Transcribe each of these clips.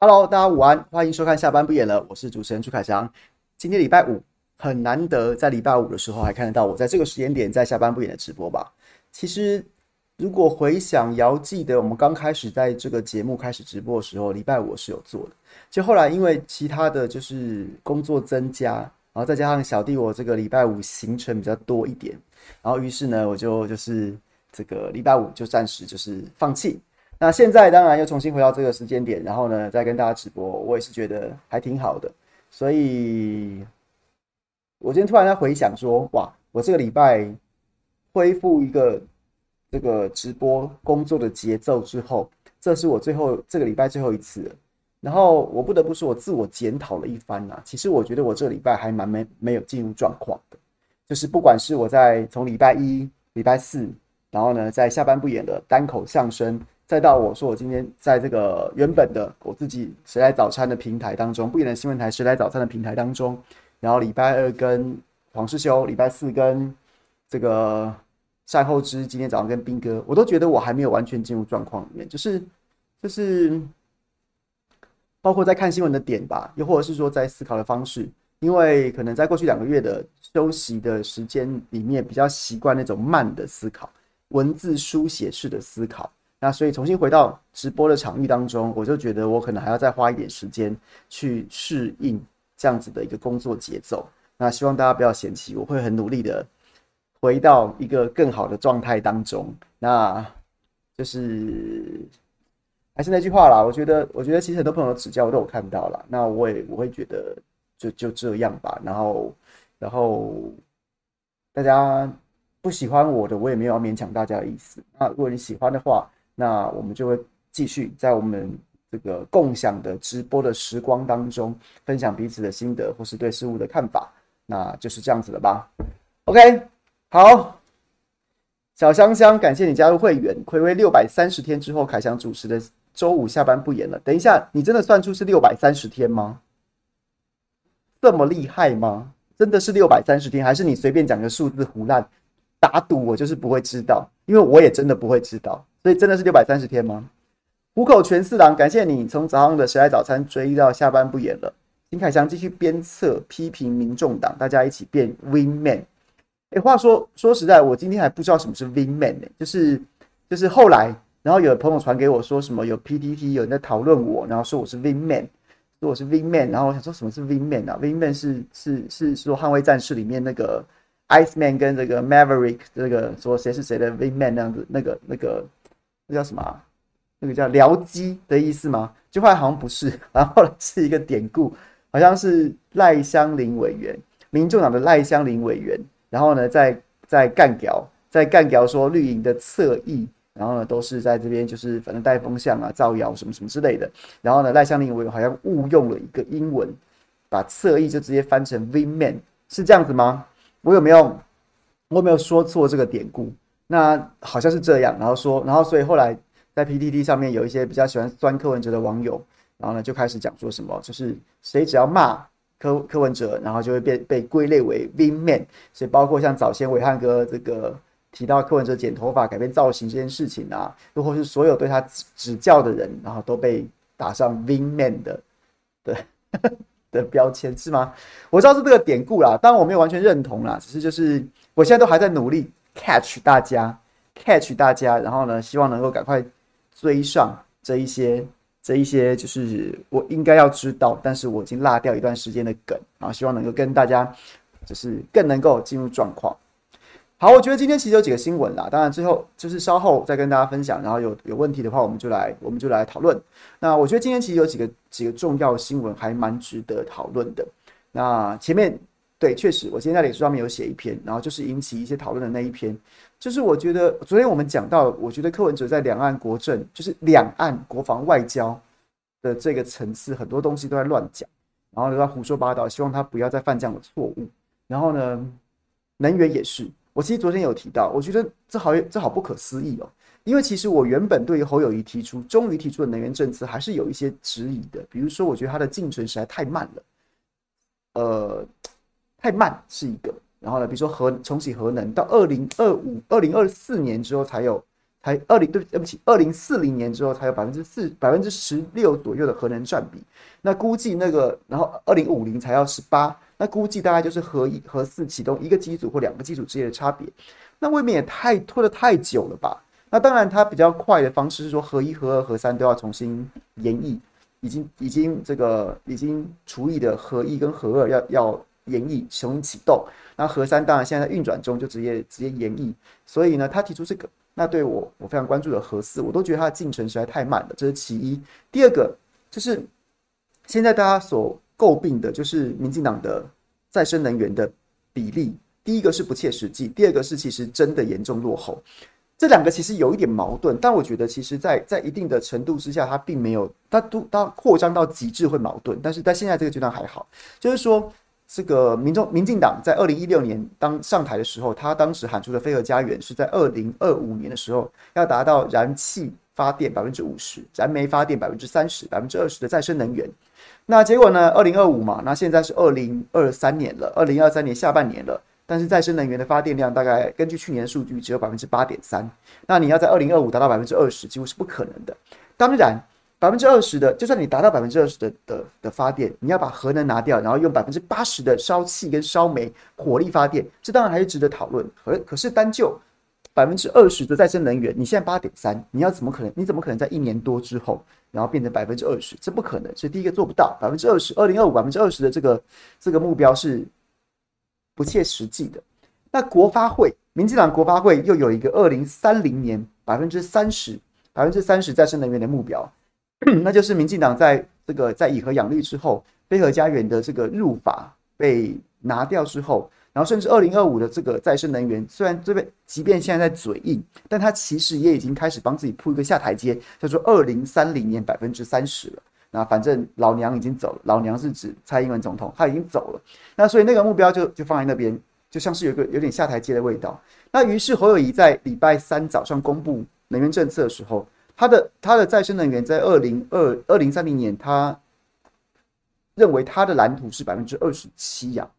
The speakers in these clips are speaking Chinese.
Hello，大家午安，欢迎收看下班不演了，我是主持人朱凯翔。今天礼拜五，很难得在礼拜五的时候还看得到我在这个时间点在下班不演的直播吧。其实如果回想遥记得我们刚开始在这个节目开始直播的时候，礼拜五我是有做的，就后来因为其他的就是工作增加，然后再加上小弟我这个礼拜五行程比较多一点，然后于是呢我就就是这个礼拜五就暂时就是放弃。那现在当然又重新回到这个时间点，然后呢，再跟大家直播，我也是觉得还挺好的。所以，我今天突然在回想说，哇，我这个礼拜恢复一个这个直播工作的节奏之后，这是我最后这个礼拜最后一次。然后我不得不说，我自我检讨了一番呐。其实我觉得我这个礼拜还蛮没没有进入状况的，就是不管是我在从礼拜一、礼拜四，然后呢，在下班不演的单口相声。再到我说，我今天在这个原本的我自己谁来早餐的平台当中，不演的新闻台谁来早餐的平台当中，然后礼拜二跟黄世修，礼拜四跟这个善后之，今天早上跟斌哥，我都觉得我还没有完全进入状况里面，就是就是包括在看新闻的点吧，又或者是说在思考的方式，因为可能在过去两个月的休息的时间里面，比较习惯那种慢的思考，文字书写式的思考。那所以重新回到直播的场域当中，我就觉得我可能还要再花一点时间去适应这样子的一个工作节奏。那希望大家不要嫌弃，我会很努力的回到一个更好的状态当中。那就是还是那句话啦，我觉得，我觉得其实很多朋友的指教我都有看到了。那我也我会觉得就就这样吧。然后然后大家不喜欢我的，我也没有要勉强大家的意思。那如果你喜欢的话，那我们就会继续在我们这个共享的直播的时光当中，分享彼此的心得或是对事物的看法，那就是这样子了吧？OK，好，小香香，感谢你加入会员，睽违六百三十天之后，凯翔主持的周五下班不演了。等一下，你真的算出是六百三十天吗？这么厉害吗？真的是六百三十天，还是你随便讲个数字胡乱打赌？我就是不会知道，因为我也真的不会知道。所以真的是六百三十天吗？虎口全四郎，感谢你从早上的谁来早餐追到下班不演了。金凯祥继续鞭策批评民众党，大家一起变 Win Man。哎，话说说实在，我今天还不知道什么是 Win Man 呢，就是就是后来，然后有朋友传给我说什么有 PTT 有人在讨论我，然后说我是 Win Man，说我是 Win Man，然后我想说什么是 Win Man 啊？Win Man 是是是说捍卫战士里面那个 Ice Man 跟这个 Maverick 这个说谁是谁的 Win Man 那样子，那个那个。那叫什么、那个叫僚机的意思吗？就后来好像不是，然后是一个典故，好像是赖香林委员，民众党的赖香林委员，然后呢，在在干掉，在干掉说绿营的侧翼，然后呢，都是在这边就是反正带风向啊、造谣什么什么之类的，然后呢，赖香林委员好像误用了一个英文，把侧翼就直接翻成 Vman，是这样子吗？我有没有我有没有说错这个典故？那好像是这样，然后说，然后所以后来在 PTT 上面有一些比较喜欢酸柯文哲的网友，然后呢就开始讲说什么，就是谁只要骂柯柯文哲，然后就会被被归类为 Win Man，所以包括像早先伟汉哥这个提到柯文哲剪头发改变造型这件事情啊，又或是所有对他指教的人，然后都被打上 Win Man 的的 的标签是吗？我知道是这个典故啦，当然我没有完全认同啦，只是就是我现在都还在努力。Catch 大家，catch 大家，然后呢，希望能够赶快追上这一些，这一些就是我应该要知道，但是我已经落掉一段时间的梗，然后希望能够跟大家，就是更能够进入状况。好，我觉得今天其实有几个新闻啦，当然最后就是稍后再跟大家分享，然后有有问题的话，我们就来我们就来讨论。那我觉得今天其实有几个几个重要新闻还蛮值得讨论的。那前面。对，确实，我今天在脸书上面有写一篇，然后就是引起一些讨论的那一篇，就是我觉得昨天我们讲到，我觉得柯文哲在两岸国政，就是两岸国防外交的这个层次，很多东西都在乱讲，然后都在胡说八道，希望他不要再犯这样的错误。然后呢，能源也是，我其实昨天有提到，我觉得这好这好不可思议哦，因为其实我原本对于侯友谊提出终于提出的能源政策，还是有一些质疑的，比如说我觉得他的进程实在太慢了，呃。太慢是一个，然后呢，比如说核重启核能到二零二五、二零二四年之后才有才二零对对不起，二零四零年之后才有百分之四百分之十六左右的核能占比。那估计那个，然后二零五零才要十八，那估计大概就是核一、核四启动一个机组或两个机组之间的差别。那未免也太拖得太久了吧？那当然，它比较快的方式是说，核一、核二、核三都要重新研议，已经已经这个已经除役的核一跟核二要要研议重新启动。那核三当然现在在运转中，就直接直接研议。所以呢，他提出这个，那对我我非常关注的核四，我都觉得它的进程实在太慢了，这是其一。第二个就是现在大家所诟病的就是民进党的再生能源的比例。第一个是不切实际，第二个是其实真的严重落后。这两个其实有一点矛盾，但我觉得其实在，在在一定的程度之下，它并没有，它都它扩张到极致会矛盾。但是在现在这个阶段还好，就是说，这个民众民进党在二零一六年当上台的时候，他当时喊出的飞核家园是在二零二五年的时候要达到燃气发电百分之五十，燃煤发电百分之三十，百分之二十的再生能源。那结果呢？二零二五嘛，那现在是二零二三年了，二零二三年下半年了。但是再生能源的发电量大概根据去年的数据只有百分之八点三，那你要在二零二五达到百分之二十，几乎是不可能的。当然，百分之二十的，就算你达到百分之二十的的的发电，你要把核能拿掉，然后用百分之八十的烧气跟烧煤火力发电，这当然还是值得讨论。可可是单就百分之二十的再生能源，你现在八点三，你要怎么可能？你怎么可能在一年多之后，然后变成百分之二十？这不可能。所以第一个做不到百分之二十，二零二五百分之二十的这个这个目标是。不切实际的。那国发会，民进党国发会又有一个二零三零年百分之三十、百分之三十再生能源的目标，那就是民进党在这个在以核养绿之后，飞核家园的这个入法被拿掉之后，然后甚至二零二五的这个再生能源，虽然这边即便现在在嘴硬，但他其实也已经开始帮自己铺一个下台阶，叫做二零三零年百分之三十了。那反正老娘已经走了，老娘是指蔡英文总统，他已经走了。那所以那个目标就就放在那边，就像是有个有点下台阶的味道。那于是侯友宜在礼拜三早上公布能源政策的时候，他的他的再生能源在二零二二零三零年，他认为他的蓝图是百分之二十七呀。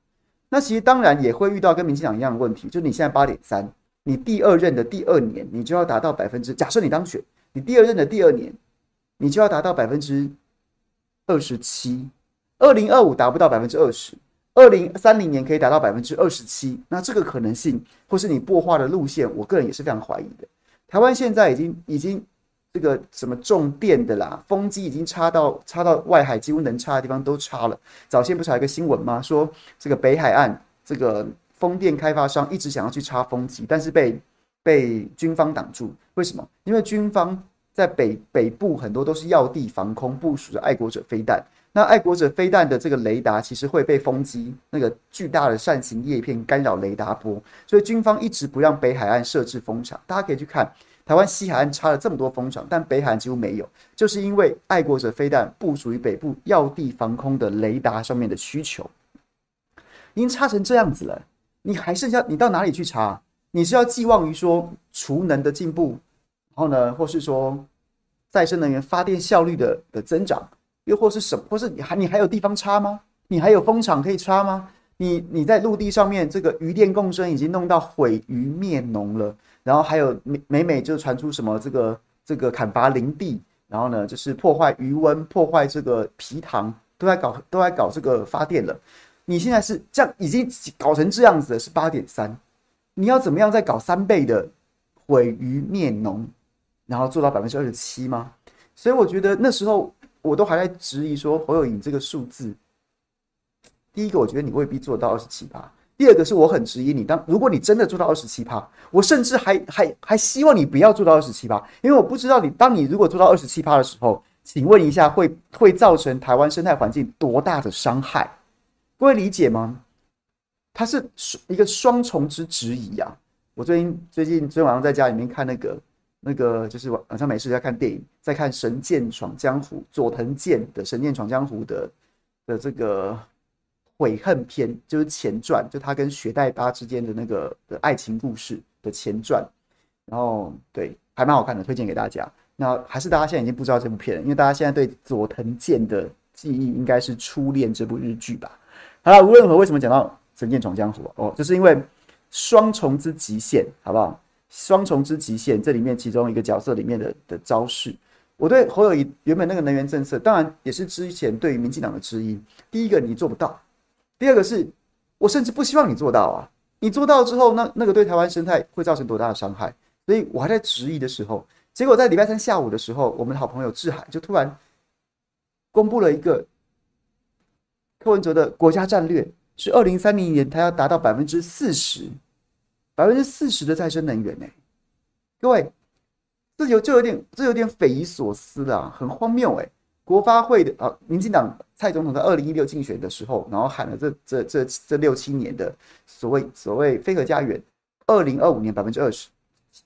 那其实当然也会遇到跟民进党一样的问题，就你现在八点三，你第二任的第二年，你就要达到百分之，假设你当选，你第二任的第二年，你就要达到百分之。二十七，二零二五达不到百分之二十，二零三零年可以达到百分之二十七。那这个可能性，或是你擘画的路线，我个人也是非常怀疑的。台湾现在已经已经这个什么重电的啦，风机已经插到插到外海，几乎能插的地方都插了。早先不是还有一个新闻吗？说这个北海岸这个风电开发商一直想要去插风机，但是被被军方挡住。为什么？因为军方。在北北部很多都是要地防空部署的爱国者飞弹，那爱国者飞弹的这个雷达其实会被风机那个巨大的扇形叶片干扰雷达波，所以军方一直不让北海岸设置风场。大家可以去看台湾西海岸插了这么多风场，但北海岸几乎没有，就是因为爱国者飞弹部署于北部要地防空的雷达上面的需求，已经插成这样子了，你还剩下你到哪里去插？你是要寄望于说储能的进步？然后呢，或是说再生能源发电效率的的增长，又或是什么，或是你还你还有地方插吗？你还有风场可以插吗？你你在陆地上面这个渔电共生已经弄到毁鱼灭农了，然后还有每每每就传出什么这个这个砍伐林地，然后呢就是破坏鱼温，破坏这个皮塘，都在搞都在搞这个发电了。你现在是这样已经搞成这样子了，是八点三，你要怎么样再搞三倍的毁鱼灭农？然后做到百分之二十七吗？所以我觉得那时候我都还在质疑说侯友宜这个数字。第一个，我觉得你未必做到二十七八；第二个是我很质疑你，当如果你真的做到二十七趴，我甚至还还还希望你不要做到二十七趴，因为我不知道你当你如果做到二十七趴的时候，请问一下会会造成台湾生态环境多大的伤害？各位理解吗？它是一个双重之质疑啊！我最近最近昨天晚上在家里面看那个。那个就是晚上没事在看电影，在看《神剑闯江湖》佐藤健的《神剑闯江湖》的的这个悔恨篇，就是前传，就他跟雪代巴之间的那个的爱情故事的前传。然后对，还蛮好看的，推荐给大家。那还是大家现在已经不知道这部片了，因为大家现在对佐藤健的记忆应该是《初恋》这部日剧吧。好了，无论如何，为什么讲到《神剑闯江湖》哦，就是因为双重之极限，好不好？双重之极限，这里面其中一个角色里面的的招式。我对侯友谊原本那个能源政策，当然也是之前对于民进党的质疑。第一个你做不到，第二个是我甚至不希望你做到啊！你做到之后，那那个对台湾生态会造成多大的伤害？所以我还在质疑的时候，结果在礼拜三下午的时候，我们的好朋友志海就突然公布了一个柯文哲的国家战略，是二零三零年他要达到百分之四十，百分之四十的再生能源呢、各位。这有就有点，这有点匪夷所思了，很荒谬哎！国发会的啊，民进党蔡总统在二零一六竞选的时候，然后喊了这这这这六七年的所谓所谓非核家园，二零二五年百分之二十，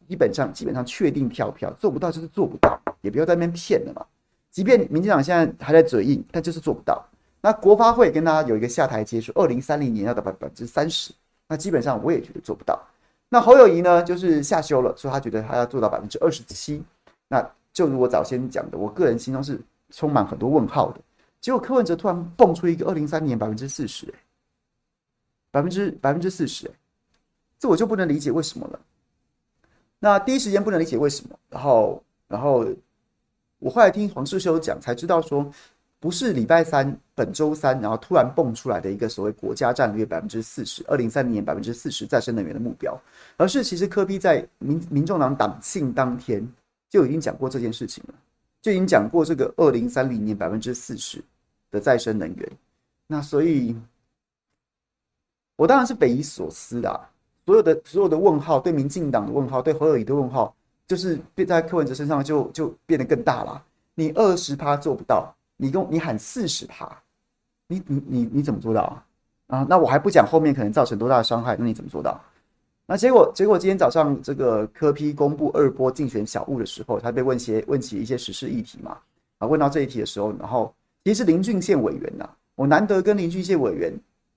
基本上基本上确定跳票，做不到就是做不到，也不要在那边骗了嘛。即便民进党现在还在嘴硬，但就是做不到。那国发会跟大家有一个下台阶，说二零三零年要到百百分之三十，那基本上我也觉得做不到。那侯友宜呢，就是下修了，说他觉得他要做到百分之二十七。那就如我早先讲的，我个人心中是充满很多问号的。结果柯文哲突然蹦出一个二零三零年百分之四十，百分之百分之四十，这我就不能理解为什么了。那第一时间不能理解为什么，然后然后我后来听黄世修讲，才知道说。不是礼拜三，本周三，然后突然蹦出来的一个所谓国家战略百分之四十，二零三零年百分之四十再生能源的目标，而是其实柯比在民民众党党庆当天就已经讲过这件事情了，就已经讲过这个二零三零年百分之四十的再生能源。那所以，我当然是匪夷所思的，所有的所有的问号，对民进党的问号，对侯友宜的问号，就是变在柯文哲身上就就变得更大了。你二十趴做不到。你跟你喊四十趴，你你你你怎么做到啊？啊，那我还不讲后面可能造成多大的伤害，那你怎么做到？那结果结果今天早上这个柯 P 公布二波竞选小物的时候，他被问些问起一些时事议题嘛？啊，问到这一题的时候，然后其实林俊宪委员呐，我难得跟林俊宪委员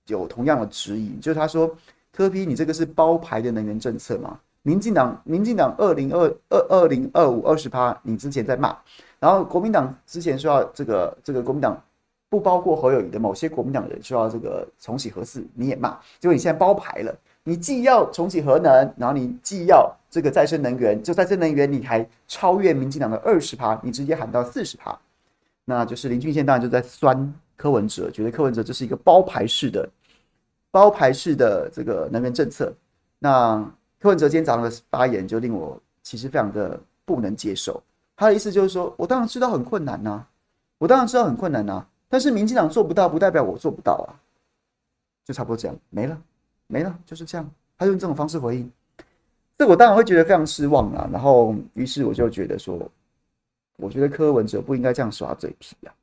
有同样的质疑，就是他说柯 P 你这个是包牌的能源政策嘛？民进党民进党二零二二二零二五二十趴，你之前在骂。然后国民党之前说要这个这个国民党不包括侯友谊的某些国民党人说要这个重启核四，你也骂，结果你现在包牌了，你既要重启核能，然后你既要这个再生能源，就再生能源你还超越民进党的二十趴，你直接喊到四十趴，那就是林俊宪当然就在酸柯文哲，觉得柯文哲这是一个包牌式的包牌式的这个能源政策。那柯文哲今天早上的发言就令我其实非常的不能接受。他的意思就是说，我当然知道很困难呐，我当然知道很困难呐，但是民进党做不到，不代表我做不到啊，就差不多这样，没了，没了，就是这样。他用这种方式回应，这我当然会觉得非常失望啊。然后，于是我就觉得说，我觉得柯文哲不应该这样耍嘴皮呀，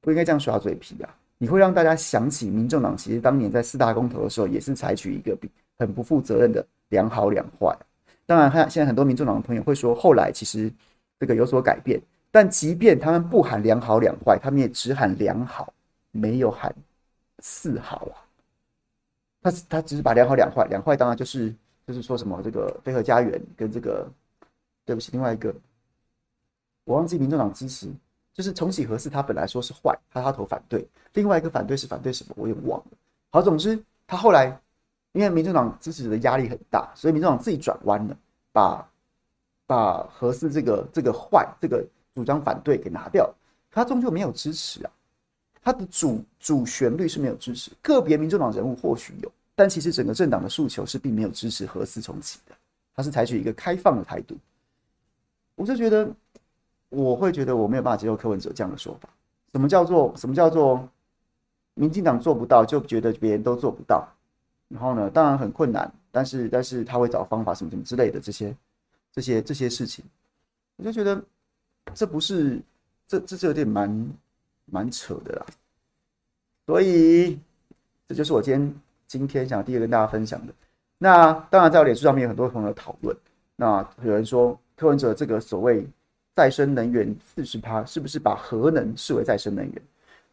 不应该这样耍嘴皮呀，你会让大家想起民众党其实当年在四大公投的时候，也是采取一个比很不负责任的两好两坏。当然，现在很多民众党的朋友会说，后来其实。这个有所改变，但即便他们不喊两好两坏，他们也只喊两好，没有喊四好啊。他他只是把两好两坏，两坏当然就是就是说什么这个飞鹤家园跟这个，对不起，另外一个我忘记民众党支持，就是重启核四，他本来说是坏，他他投反对，另外一个反对是反对什么，我也忘了。好，总之他后来因为民众党支持的压力很大，所以民众党自己转弯了，把。把核四这个这个坏这个主张反对给拿掉，他终究没有支持啊，他的主主旋律是没有支持，个别民众党人物或许有，但其实整个政党的诉求是并没有支持核四重启的，他是采取一个开放的态度。我就觉得，我会觉得我没有办法接受柯文哲这样的说法。什么叫做什么叫做民进党做不到，就觉得别人都做不到？然后呢，当然很困难，但是但是他会找方法，什么什么之类的这些。这些这些事情，我就觉得这不是这这这有点蛮蛮扯的啦。所以这就是我今天今天想第一个跟大家分享的。那当然，在我脸书上面有很多朋友讨论。那有人说柯文哲这个所谓再生能源四十趴，是不是把核能视为再生能源？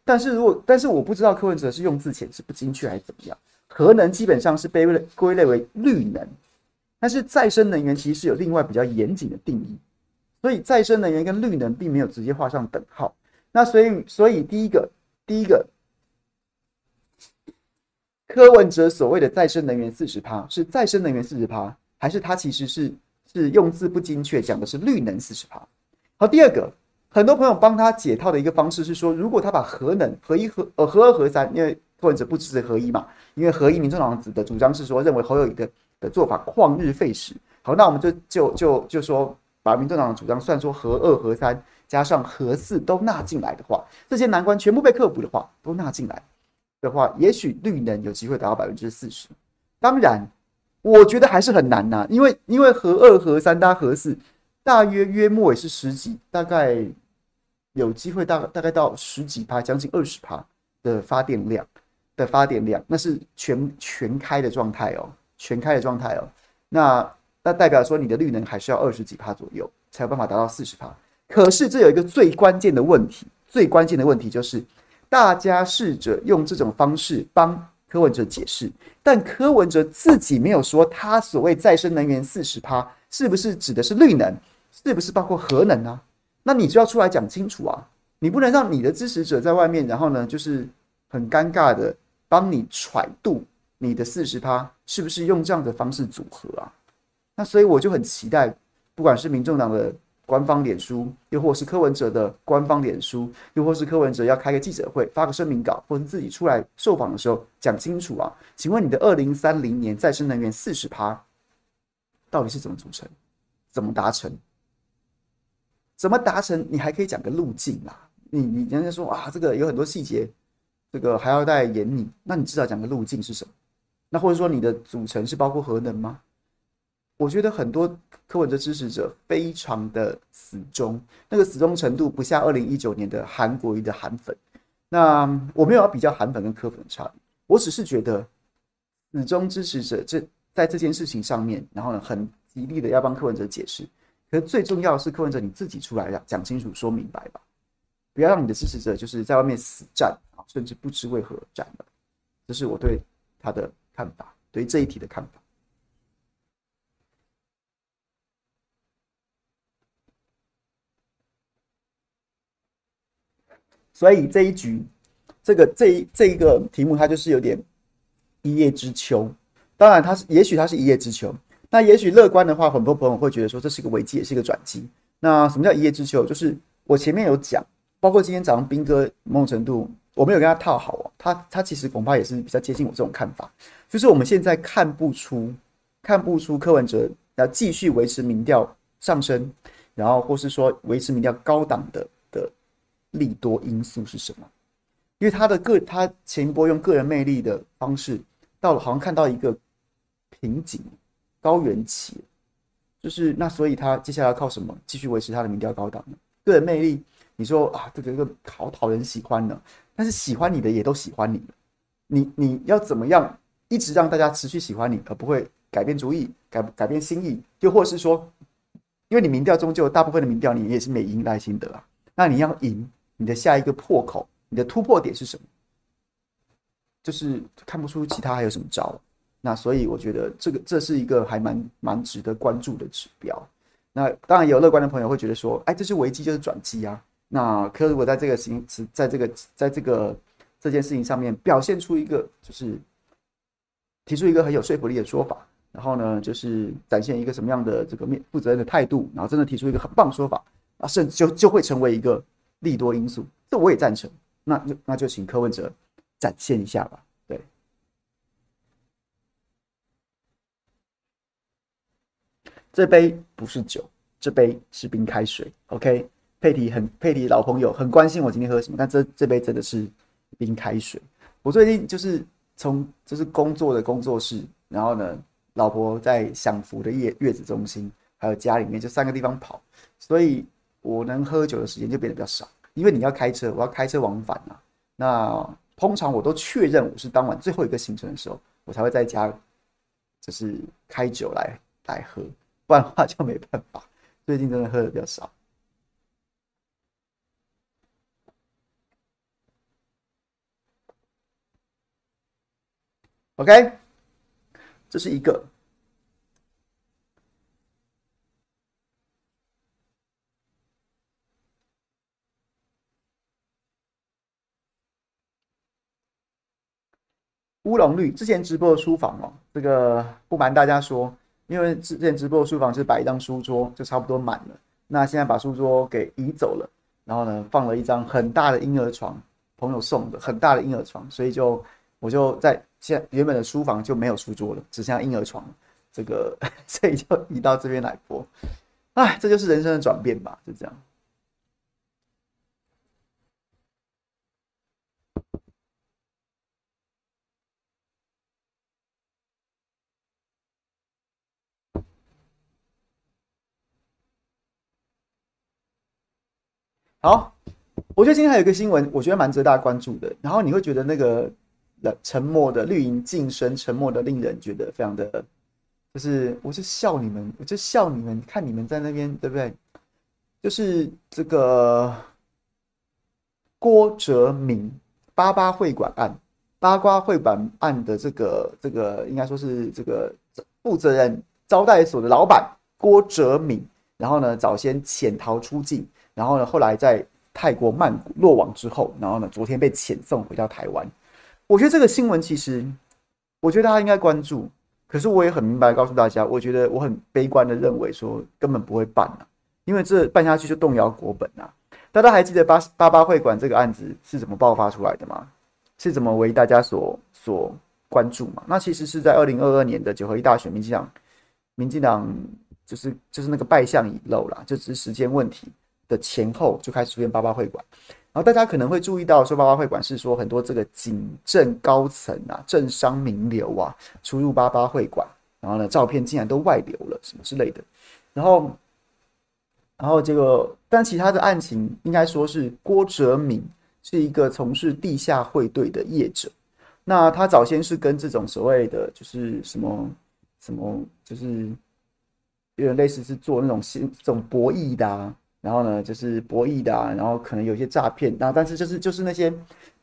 但是如果但是我不知道柯文哲是用字遣词不精确还是怎么样。核能基本上是被归类为绿能。但是再生能源其实是有另外比较严谨的定义，所以再生能源跟绿能并没有直接画上等号。那所以，所以第一个，第一个，柯文哲所谓的再生能源四十趴是再生能源四十趴，还是它其实是是用字不精确，讲的是绿能四十趴。好，第二个，很多朋友帮他解套的一个方式是说，如果他把核能合一核呃合二合三，因为柯文哲不支持合一嘛，因为合一民众党的主张是说认为侯友宜的的做法旷日费时。好，那我们就就就就说把民众党的主张算说合二合三加上核四都纳进来的话，这些难关全部被克服的话，都纳进来的话，也许绿能有机会达到百分之四十。当然，我觉得还是很难呐、因为因为核二核三搭核四。大约约莫也是十几，大概有机会大大概到十几趴，将近二十趴的发电量的发电量，那是全全开的状态哦，全开的状态哦。那那代表说你的绿能还是要二十几趴左右才有办法达到四十趴。可是这有一个最关键的问题，最关键的问题就是大家试着用这种方式帮柯文哲解释，但柯文哲自己没有说他所谓再生能源四十趴是不是指的是绿能。是不是包括核能啊？那你就要出来讲清楚啊！你不能让你的支持者在外面，然后呢，就是很尴尬的帮你揣度你的四十趴是不是用这样的方式组合啊？那所以我就很期待，不管是民众党的官方脸书，又或是柯文哲的官方脸书，又或是柯文哲要开个记者会，发个声明稿，或者自己出来受访的时候讲清楚啊！请问你的二零三零年再生能源四十趴到底是怎么组成？怎么达成？怎么达成？你还可以讲个路径啦。你你人家说啊，这个有很多细节，这个还要再演你。那你至少讲个路径是什么？那或者说你的组成是包括核能吗？我觉得很多柯文哲支持者非常的死忠，那个死忠程度不下二零一九年的韩国瑜的韩粉。那我没有要比较韩粉跟柯粉的差别，我只是觉得死忠支持者这在这件事情上面，然后呢，很极力的要帮柯文哲解释。可是最重要的是，柯文哲你自己出来讲讲清楚、说明白吧，不要让你的支持者就是在外面死战啊，甚至不知为何而战了。这是我对他的看法，对这一题的看法。所以这一局，这个这一这一个题目，它就是有点一叶知秋。当然，它是也许它是一叶知秋。那也许乐观的话，很多朋友会觉得说这是一个危机，也是一个转机。那什么叫一叶知秋？就是我前面有讲，包括今天早上彬哥某种程度我没有跟他套好哦，他他其实恐怕也是比较接近我这种看法，就是我们现在看不出看不出柯文哲要继续维持民调上升，然后或是说维持民调高档的利多因素是什么？因为他的个他前一波用个人魅力的方式，到了好像看到一个瓶颈。高原期，就是那，所以他接下来要靠什么继续维持他的民调高档呢？个人魅力，你说啊，这个这个好讨人喜欢呢，但是喜欢你的也都喜欢你，你你要怎么样一直让大家持续喜欢你，而不会改变主意、改改变心意？又或是说，因为你民调终究大部分的民调你也是美赢赖清德啊，那你要赢，你的下一个破口，你的突破点是什么？就是看不出其他还有什么招。那所以我觉得这个这是一个还蛮蛮值得关注的指标。那当然有乐观的朋友会觉得说，哎，这是危机就是转机啊。那可如果在这个形词，在这个在这个这件事情上面表现出一个就是提出一个很有说服力的说法，然后呢，就是展现一个什么样的这个面负责任的态度，然后真的提出一个很棒说法，啊，甚至就就会成为一个利多因素。这我也赞成。那那就请柯文哲展现一下吧。对这杯不是酒，这杯是冰开水。OK，佩提很佩提老朋友很关心我今天喝什么，但这这杯真的是冰开水。我最近就是从就是工作的工作室，然后呢，老婆在享福的月月子中心，还有家里面就三个地方跑，所以我能喝酒的时间就变得比较少。因为你要开车，我要开车往返啊。那通常我都确认我是当晚最后一个行程的时候，我才会在家就是开酒来来喝。不然的话就没办法，最近真的喝的比较少。OK，这是一个乌龙绿之前直播的书房哦，这个不瞒大家说。因为之前直播的书房是摆一张书桌，就差不多满了。那现在把书桌给移走了，然后呢，放了一张很大的婴儿床，朋友送的很大的婴儿床，所以就我就在现原本的书房就没有书桌了，只剩下婴儿床。这个 所以就移到这边来播。哎，这就是人生的转变吧，就这样。好，我觉得今天还有一个新闻，我觉得蛮值得大家关注的。然后你会觉得那个沉默的绿营晋升，沉默的令人觉得非常的，就是我是笑你们，我就笑你们，看你们在那边对不对？就是这个郭哲明八八会馆案，八卦会馆案的这个这个应该说是这个负责人招待所的老板郭哲铭，然后呢早先潜逃出境。然后呢，后来在泰国曼谷落网之后，然后呢，昨天被遣送回到台湾。我觉得这个新闻其实，我觉得大家应该关注。可是我也很明白告诉大家，我觉得我很悲观的认为说根本不会办啊，因为这办下去就动摇国本啊。大家还记得八八八会馆这个案子是怎么爆发出来的吗？是怎么为大家所所关注吗？那其实是在二零二二年的九合一大选，民进党民进党就是就是那个败相已露啦，就只是时间问题。的前后就开始出现八八会馆，然后大家可能会注意到说八八会馆是说很多这个警政高层啊、政商名流啊出入八八会馆，然后呢照片竟然都外流了什么之类的，然后，然后这个但其他的案情应该说是郭哲敏是一个从事地下汇兑的业者，那他早先是跟这种所谓的就是什么什么就是有点类似是做那种新这种博弈的啊。然后呢，就是博弈的啊，然后可能有些诈骗，那但是就是就是那些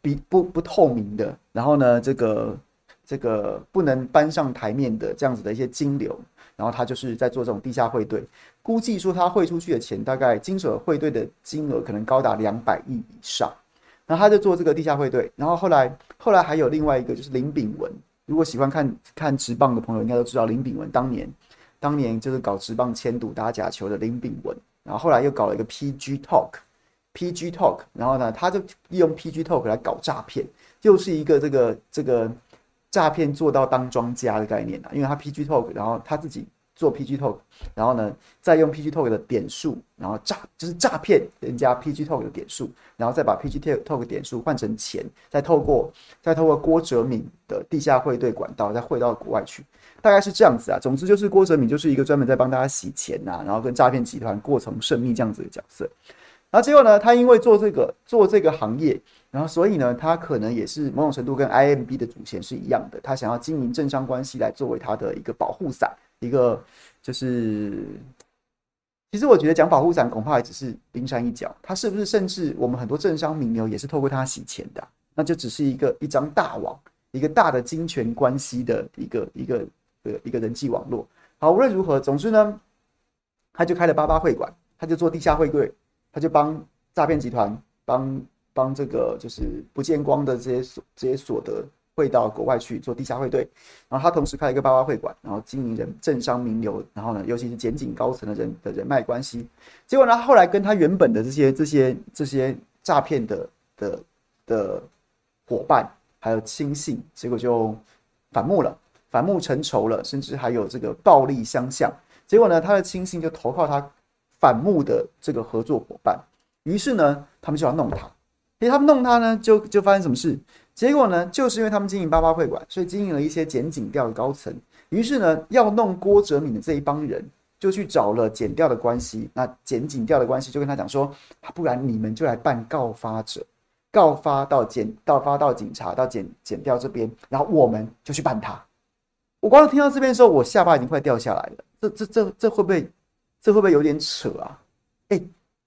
比不不透明的，然后呢，这个这个不能搬上台面的这样子的一些金流，然后他就是在做这种地下汇兑，估计说他汇出去的钱大概经手汇兑的金额可能高达两百亿以上，然后他就做这个地下汇兑，然后后来后来还有另外一个就是林炳文，如果喜欢看看职棒的朋友应该都知道林炳文当年当年就是搞职棒签赌打假球的林炳文。然后后来又搞了一个 PG Talk，PG Talk，然后呢，他就利用 PG Talk 来搞诈骗，又是一个这个这个诈骗做到当庄家的概念啊，因为他 PG Talk，然后他自己做 PG Talk，然后呢，再用 PG Talk 的点数，然后诈就是诈骗人家 PG Talk 的点数，然后再把 PG Talk 点数换成钱，再透过再透过郭哲敏的地下汇兑管道再汇到国外去。大概是这样子啊，总之就是郭哲敏就是一个专门在帮大家洗钱呐、然后跟诈骗集团过从甚密这样子的角色。然后结果呢，他因为做这个做这个行业，然后所以呢，他可能也是某种程度跟 IMB 的祖先是一样的，他想要经营政商关系来作为他的一个保护伞，一个就是，其实我觉得讲保护伞恐怕也只是冰山一角，他是不是甚至我们很多政商名流也是透过他洗钱的、那就只是一个一张大网，一个大的金权关系的一个一个。的一个人际网络，好，无论如何，总之呢，他就开了八八会馆，他就做地下汇兑，他就帮诈骗集团，帮帮这个就是不见光的这些所这些所得汇到国外去做地下汇兑，然后他同时开了一个八八会馆，然后经营人政商名流，然后呢，尤其是检警高层的人的人脉关系，结果呢，后来跟他原本的这些这些这些诈骗的的的伙伴还有亲信，结果就反目了。反目成仇了，甚至还有这个暴力相向。结果呢，他的亲信就投靠他反目的这个合作伙伴。于是呢，他们就要弄他。所以他们弄他呢，就就发生什么事？结果呢，就是因为他们经营八八会馆，所以经营了一些检警调的高层。于是呢，要弄郭哲敏的这一帮人，就去找了检调的关系。那检警调的关系就跟他讲说：不然你们就来办告发者，告发到检，告发到警察，到检检调这边，然后我们就去办他。我光听到这边的时候，我下巴已经快掉下来了。这、这、这、这会不会，这会不会有点扯啊？哎，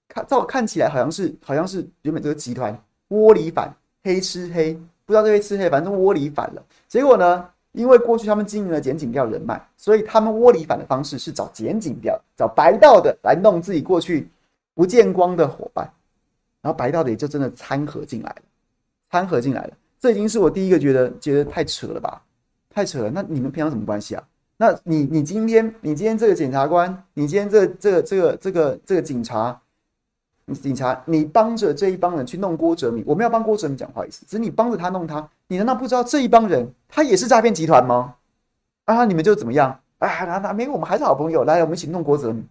看，照看起来好像是，好像是原本这个集团窝里反，黑吃黑，不知道这边吃黑，反正窝里反了。结果呢，因为过去他们经营了剪警调人脉，所以他们窝里反的方式是找剪警调，找白道的来弄自己过去不见光的伙伴，然后白道的也就真的掺和进来了，掺和进来了。这已经是我第一个觉得觉得太扯了吧。太扯了，那你们平常什么关系啊？那你你今天你今天这个检察官，你今天这、这个这个这个这个警察，警察，你帮着这一帮人去弄郭哲敏，我们要帮郭哲敏讲话意思，只是你帮着他弄他，你难道不知道这一帮人他也是诈骗集团吗？啊，你们就怎么样？啊，那那没我们还是好朋友，来，我们一起弄郭哲敏，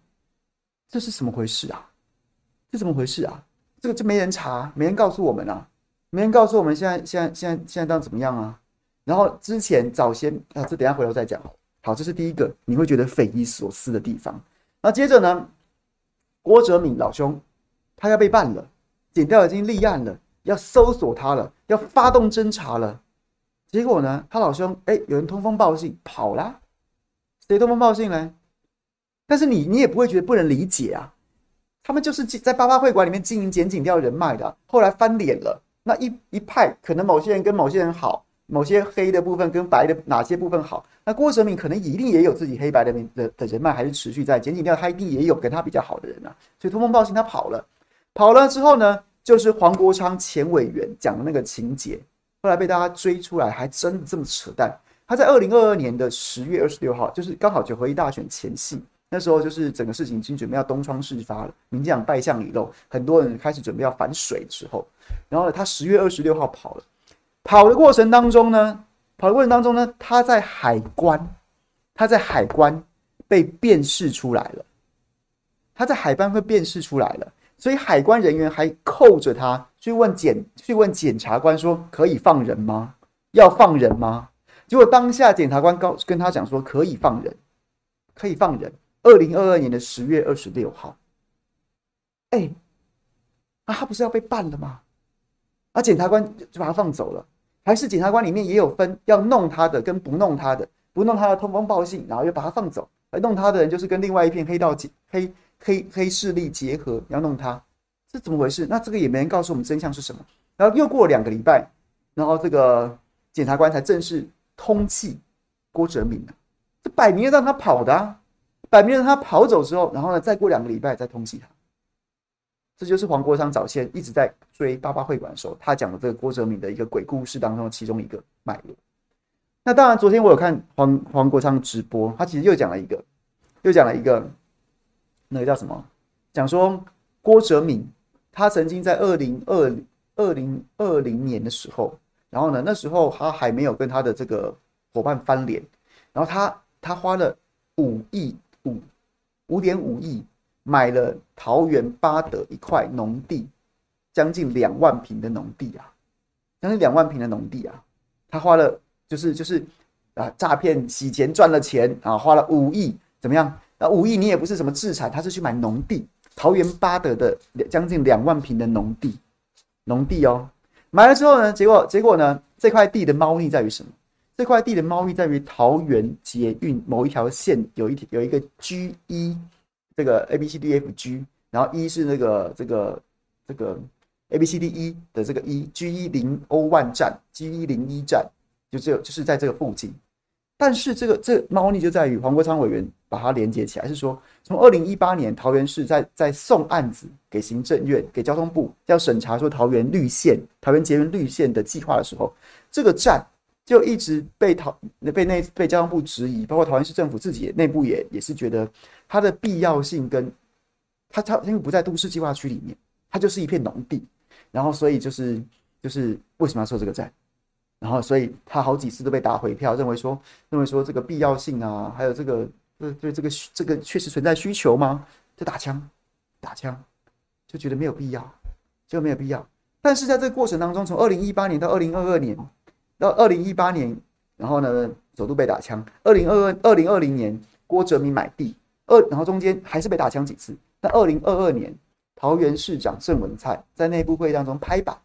这是怎么回事啊？这怎么回事啊？这个就没人查，没人告诉我们啊，没人告诉我们现在现在现在现在当怎么样啊？然后之前早先啊，这等下回头再讲。好，这是第一个你会觉得匪夷所思的地方。那接着呢，郭哲敏老兄他要被办了，检调已经立案了，要搜索他了，要发动侦查了。结果呢，他老兄哎，有人通风报信跑了，谁通风报信呢？但是你你也不会觉得不能理解啊，他们就是在八八会馆里面经营检警调人脉的，后来翻脸了，那一一派可能某些人跟某些人好。某些黑的部分跟白的哪些部分好？那郭哲敏可能一定也有自己黑白的的的人脉，还是持续在简景调，他一定也有跟他比较好的人啊。所以通风报信他跑了，跑了之后呢，就是黄国昌前委员讲的那个情节，后来被大家追出来，还真的这么扯淡。他在二零二二年的十月二十六号，就是刚好九合一大选前夕，那时候就是整个事情已经准备要东窗事发了，民进党败相已露，很多人开始准备要反水的时候，然后呢，他十月二十六号跑了。跑的过程当中呢，跑的过程当中呢，他在海关，他在海关被辨识出来了，他在海关被辨识出来了，所以海关人员还扣着他去问检去问检察官说可以放人吗？要放人吗？结果当下检察官告跟他讲说可以放人，可以放人。二零二二年的十月二十六号，哎，啊，他不是要被办了吗？啊，检察官就把他放走了。还是检察官里面也有分要弄他的跟不弄他的，不弄他的通风报信，然后又把他放走；而弄他的人就是跟另外一片黑道结黑黑黑势力结合，要弄他，这怎么回事？那这个也没人告诉我们真相是什么。然后又过了两个礼拜，然后这个检察官才正式通缉郭哲敏了。这摆明了让他跑的啊，摆明让他跑走之后，然后呢，再过两个礼拜再通缉他。这就是黄国昌早先一直在追八八会馆的时候，他讲的这个郭哲敏的一个鬼故事当中的其中一个脉络。那当然，昨天我有看黄黄国昌直播，他其实又讲了一个，又讲了一个，那个叫什么？讲说郭哲敏他曾经在二零二二零二零年的时候，然后呢，那时候他还没有跟他的这个伙伴翻脸，然后他他花了五亿五五点五亿。买了桃园八德一块农地，将近两万坪的农地啊，将近两万坪的农地啊，他花了就是就是啊诈骗洗钱赚了钱啊，花了五亿怎么样？那五亿你也不是什么资产，他是去买农地，桃园八德的将近两万坪的农地，农地哦，买了之后呢，结果结果呢，这块地的猫腻在于什么？这块地的猫腻在于桃园捷运某一条线有一有一个 G 一。这个 A B C D F G，然后一是那个这个这个 A B C D E 的这个一 G 一零 O one 站 G 一零一站，就只有就是在这个附近。但是这个这猫腻就在于黄国昌委员把它连接起来，是说从二零一八年桃园市在在送案子给行政院给交通部要审查说桃园绿线桃园捷运绿线的计划的时候，这个站。就一直被桃被内被交通部质疑，包括桃园市政府自己内部也也是觉得它的必要性跟它它因为不在都市计划区里面，它就是一片农地，然后所以就是就是为什么要设这个站，然后所以他好几次都被打回票，认为说认为说这个必要性啊，还有这个对对这个这个确实存在需求吗？就打枪打枪，就觉得没有必要，就没有必要。但是在这个过程当中，从二零一八年到二零二二年。到二零一八年，然后呢，首度被打枪。二零二二、二零二零年，郭哲明买地，二然后中间还是被打枪几次。那二零二二年，桃园市长郑文灿在内部会议当中拍板，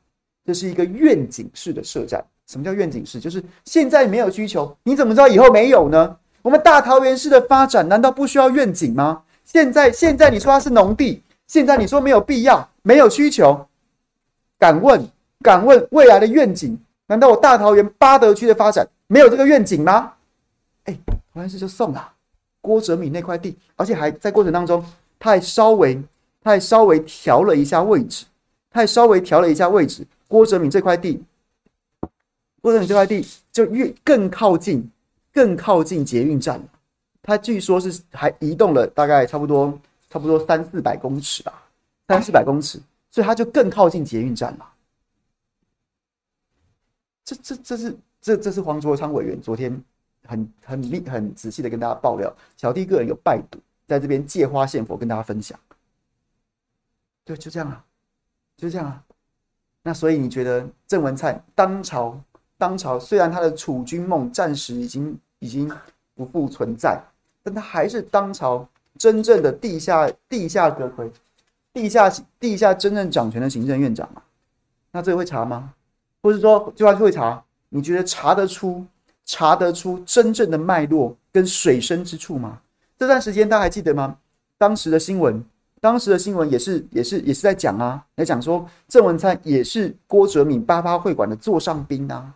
这是一个愿景式的设站。什么叫愿景式？就是现在没有需求，你怎么知道以后没有呢？我们大桃园市的发展难道不需要愿景吗？现在现在你说它是农地，现在你说没有必要，没有需求，敢问敢问未来的愿景？难道我大桃园八德区的发展没有这个愿景吗？哎，桃园市就送了郭哲敏那块地，而且还在过程当中，他还稍微，他还稍微调了一下位置，他还稍微调了一下位置。郭哲敏这块地，郭哲敏这块地就越更靠近，更靠近捷运站，他据说是还移动了大概差不多差不多三四百公尺啊，三四百公尺，所以他就更靠近捷运站了。这这这是这这是黄卓昌委员昨天很很密很仔细的跟大家爆料，小弟个人有拜读，在这边借花献佛跟大家分享。对，就这样啊，就这样啊。那所以你觉得郑文灿当朝当朝虽然他的储君梦暂时已经已经不复存在，但他还是当朝真正的地下地下阁揆，地下地下真正掌权的行政院长啊？那这个会查吗？或者说就算会查，你觉得查得出查得出真正的脉络跟水深之处吗？这段时间大家还记得吗？当时的新闻。当时的新闻也是也是也是在讲啊，来讲说郑文灿也是郭哲敏八八会馆的座上宾啊，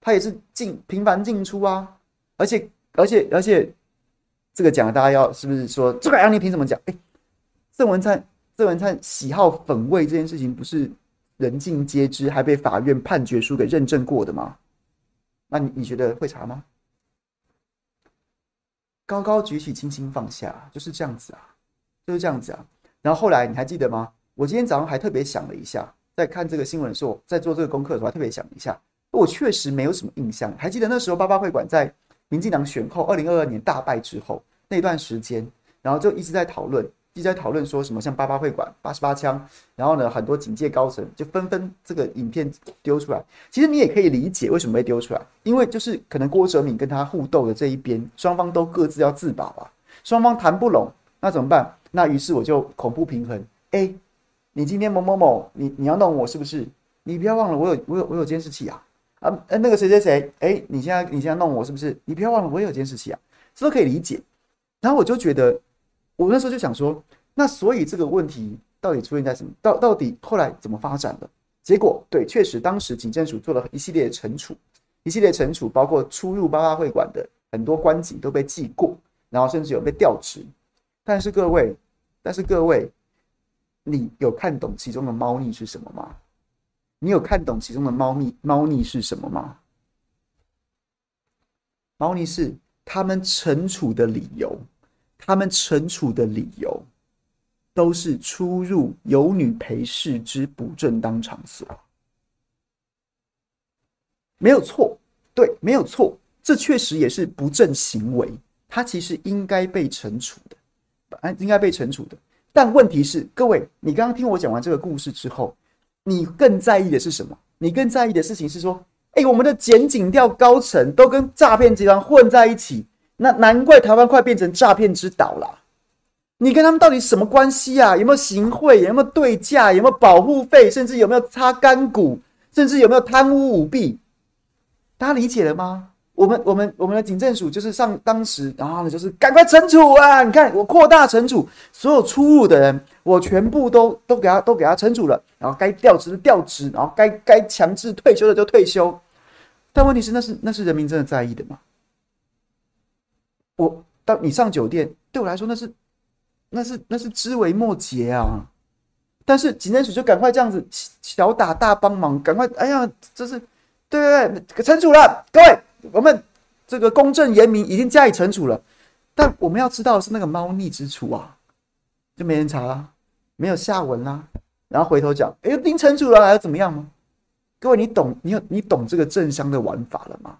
他也是进频繁进出啊，而且而且而且这个讲大家要是不是说这个案例凭什么讲？哎，郑文灿郑文灿喜好粉味这件事情不是人尽皆知，还被法院判决书给认证过的吗？那你你觉得会查吗？高高举起，轻轻放下，就是这样子啊，就是这样子啊。然后后来你还记得吗？我今天早上还特别想了一下，在看这个新闻的时候，在做这个功课的时候，还特别想了一下，我确实没有什么印象。还记得那时候八八会馆在民进党选后，二零二二年大败之后那段时间，然后就一直在讨论，一直在讨论说什么像八八会馆八十八枪，然后呢，很多警界高层就纷纷这个影片丢出来。其实你也可以理解为什么会丢出来，因为就是可能郭哲敏跟他互斗的这一边，双方都各自要自保啊，双方谈不拢，那怎么办？那于是我就恐怖平衡，哎，你今天某某某，你你要弄我是不是？你不要忘了我有我有我有监视器啊啊！那个谁谁谁，哎，你现在你现在弄我是不是？你不要忘了我也有监视器啊，这都可以理解。然后我就觉得，我那时候就想说，那所以这个问题到底出现在什么？到到底后来怎么发展的？结果对，确实当时警政署做了一系列的惩处，一系列惩处包括出入八八会馆的很多官警都被记过，然后甚至有被调职。但是各位，但是各位，你有看懂其中的猫腻是什么吗？你有看懂其中的猫腻猫腻是什么吗？猫腻是他们惩处的理由，他们惩处的理由都是出入有女陪侍之不正当场所，没有错，对，没有错，这确实也是不正行为，他其实应该被惩处的。应该被惩处的，但问题是，各位，你刚刚听我讲完这个故事之后，你更在意的是什么？你更在意的事情是说，哎，我们的检警调高层都跟诈骗集团混在一起，那难怪台湾快变成诈骗之岛了。你跟他们到底什么关系啊？有没有行贿？有没有对价？有没有保护费？甚至有没有擦干股？甚至有没有贪污舞弊？大家理解了吗？我们我们我们的警政署就是上当时，然后呢就是赶快惩处啊！你看我扩大惩处，所有出入的人，我全部都都给他都给他惩处了，然后该调职的调职，然后该该强制退休的就退休。但问题是，那是那是人民真的在意的吗？我当你上酒店，对我来说那是那是那是枝微末节啊。但是警政署就赶快这样子小打大帮忙，赶快哎呀，这是对对对，惩处了，各位。我们这个公正严明已经加以惩处了，但我们要知道的是那个猫腻之处啊，就没人查啦，没有下文啦，然后回头讲，哎，定惩处了还要怎么样吗？各位，你懂你有你懂这个政商的玩法了吗？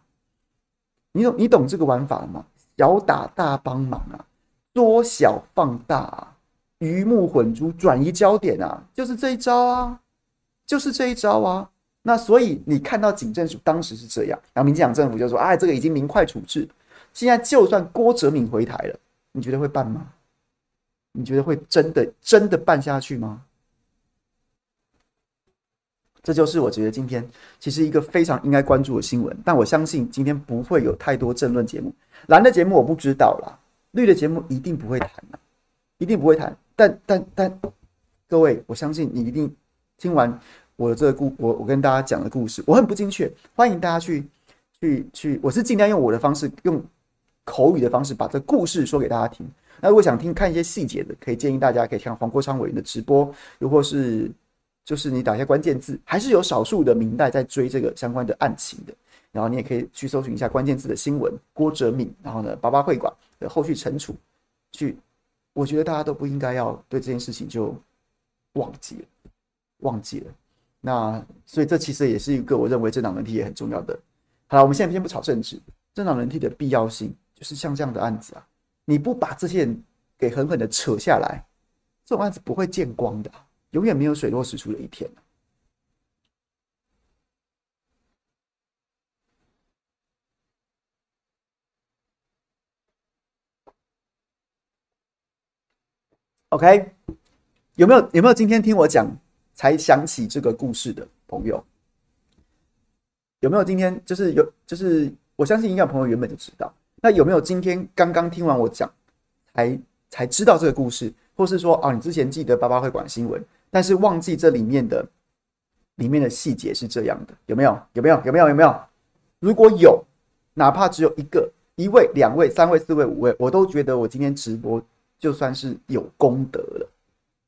你懂你懂这个玩法了吗？小打大帮忙啊，缩小放大啊，鱼目混珠，转移焦点啊，就是这一招啊，就是这一招啊。那所以你看到警政署当时是这样，然后民进党政府就说：“哎，这个已经明快处置。”现在就算郭哲敏回台了，你觉得会办吗？你觉得会真的真的办下去吗？这就是我觉得今天其实一个非常应该关注的新闻。但我相信今天不会有太多政论节目，蓝的节目我不知道啦，绿的节目一定不会谈的，一定不会谈。但但但各位，我相信你一定听完。我的这个故，我我跟大家讲的故事，我很不精确，欢迎大家去去去，我是尽量用我的方式，用口语的方式把这故事说给大家听。那如果想听看一些细节的，可以建议大家可以看黄国昌委员的直播，又或是就是你打一下关键字，还是有少数的民代在追这个相关的案情的，然后你也可以去搜寻一下关键字的新闻，郭哲敏，然后呢八八会馆，的后续惩处，去，我觉得大家都不应该要对这件事情就忘记了，忘记了。那所以这其实也是一个我认为政党轮替也很重要的。好了，我们现在先不吵政治，政党轮替的必要性就是像这样的案子啊，你不把这些人给狠狠的扯下来，这种案子不会见光的，永远没有水落石出的一天。OK，有没有有没有今天听我讲才想起这个故事的朋友？有没有今天就是有就是我相信应该有朋友原本就知道。那有没有今天刚刚听完我讲才才知道这个故事，或是说啊你之前记得八八会馆新闻，但是忘记这里面的里面的细节是这样的？有没有？有没有？有没有？有没有？如果有，哪怕只有一个、一位、两位、三位、四位、五位，我都觉得我今天直播。就算是有功德了，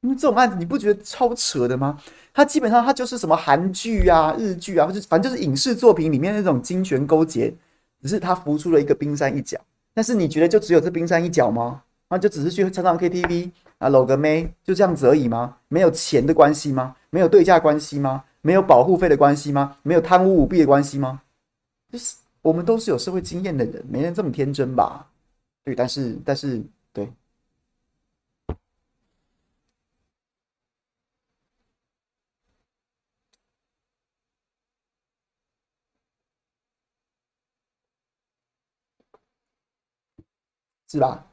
因为这种案子你不觉得超扯的吗？它基本上它就是什么韩剧啊、日剧啊，或者反正就是影视作品里面那种金权勾结，只是它浮出了一个冰山一角。但是你觉得就只有这冰山一角吗？那就只是去唱唱 KTV 啊，搂个妹，就这样子而已吗？没有钱的关系吗？没有对价关系吗？没有保护费的关系吗？没有贪污舞弊的关系吗？就是我们都是有社会经验的人，没人这么天真吧？对，但是但是对。是吧？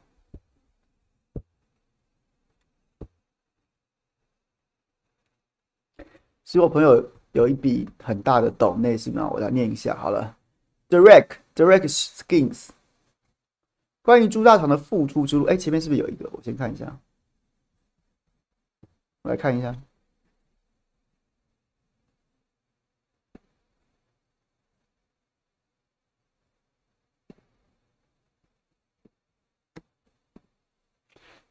是我朋友有一笔很大的抖内是吗？我来念一下好了。Direct Direct Skins，关于猪大肠的复出之路，哎，前面是不是有一个？我先看一下，我来看一下。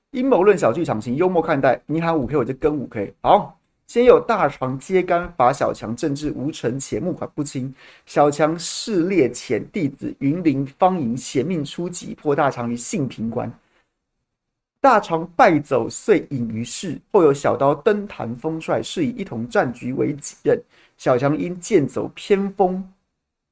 阴谋论小剧场型，幽默看待。你喊五 K，我就跟五 K。好，先有大肠揭竿罚小强，政治无成且募款不清。小强势猎前弟子云林方盈险命出击，破大肠于性平关。大肠败走遂隐于市，后有小刀登坛封帅，是以一同战局为己任。小强因剑走偏锋，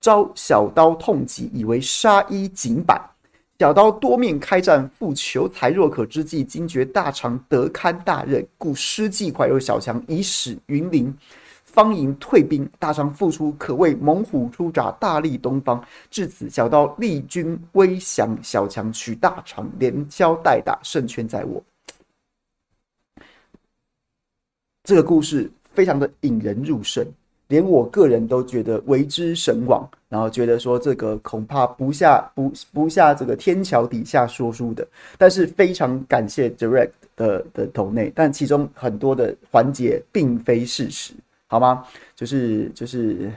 遭小刀痛击，以为杀一儆百。小刀多面开战，复求财若渴之际，惊觉大肠得堪大任，故施计怀柔小强，以使云林方盈退兵。大肠复出，可谓猛虎出闸，大利东方。至此，小刀立军威降小强，取大肠，连消带打，胜券在握。这个故事非常的引人入胜。连我个人都觉得为之神往，然后觉得说这个恐怕不下不不下这个天桥底下说书的，但是非常感谢 Direct 的的抖内，但其中很多的环节并非事实，好吗？就是就是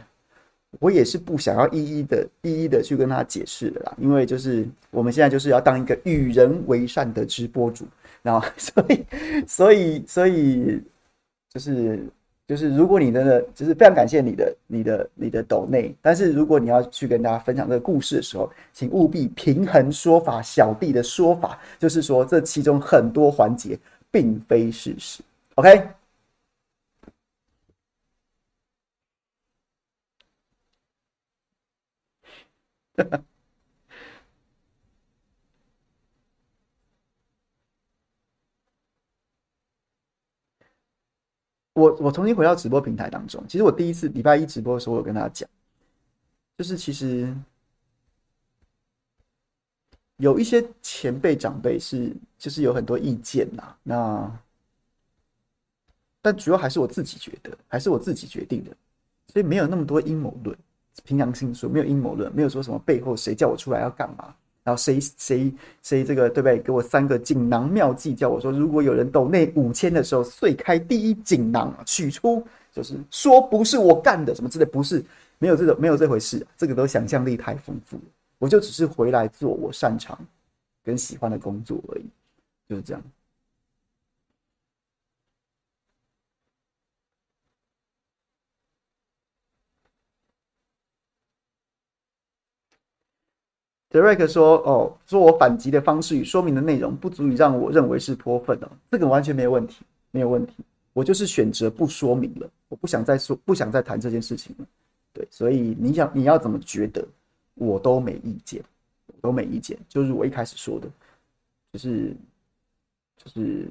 我也是不想要一一的一一的去跟他解释的啦，因为就是我们现在就是要当一个与人为善的直播主，然后所以所以所以就是。就是如果你真的就是非常感谢你的、你的、你的抖内，但是如果你要去跟大家分享这个故事的时候，请务必平衡说法。小弟的说法就是说，这其中很多环节并非事实。OK。我我重新回到直播平台当中，其实我第一次礼拜一直播的时候，我有跟大家讲，就是其实有一些前辈长辈是就是有很多意见呐，那但主要还是我自己觉得，还是我自己决定的，所以没有那么多阴谋论。凭良心说，没有阴谋论，没有说什么背后谁叫我出来要干嘛。然后谁谁谁这个对不对？给我三个锦囊妙计，叫我说，如果有人抖内五千的时候，碎开第一锦囊，取出就是说不是我干的，什么之类，不是没有这个没有这回事，这个都想象力太丰富了。我就只是回来做我擅长跟喜欢的工作而已，就是这样。德瑞克说：“哦，说我反击的方式与说明的内容不足以让我认为是泼粪哦，这个完全没有问题，没有问题。我就是选择不说明了，我不想再说，不想再谈这件事情了。对，所以你想你要怎么觉得，我都没意见，我都没意见。就是我一开始说的，就是就是，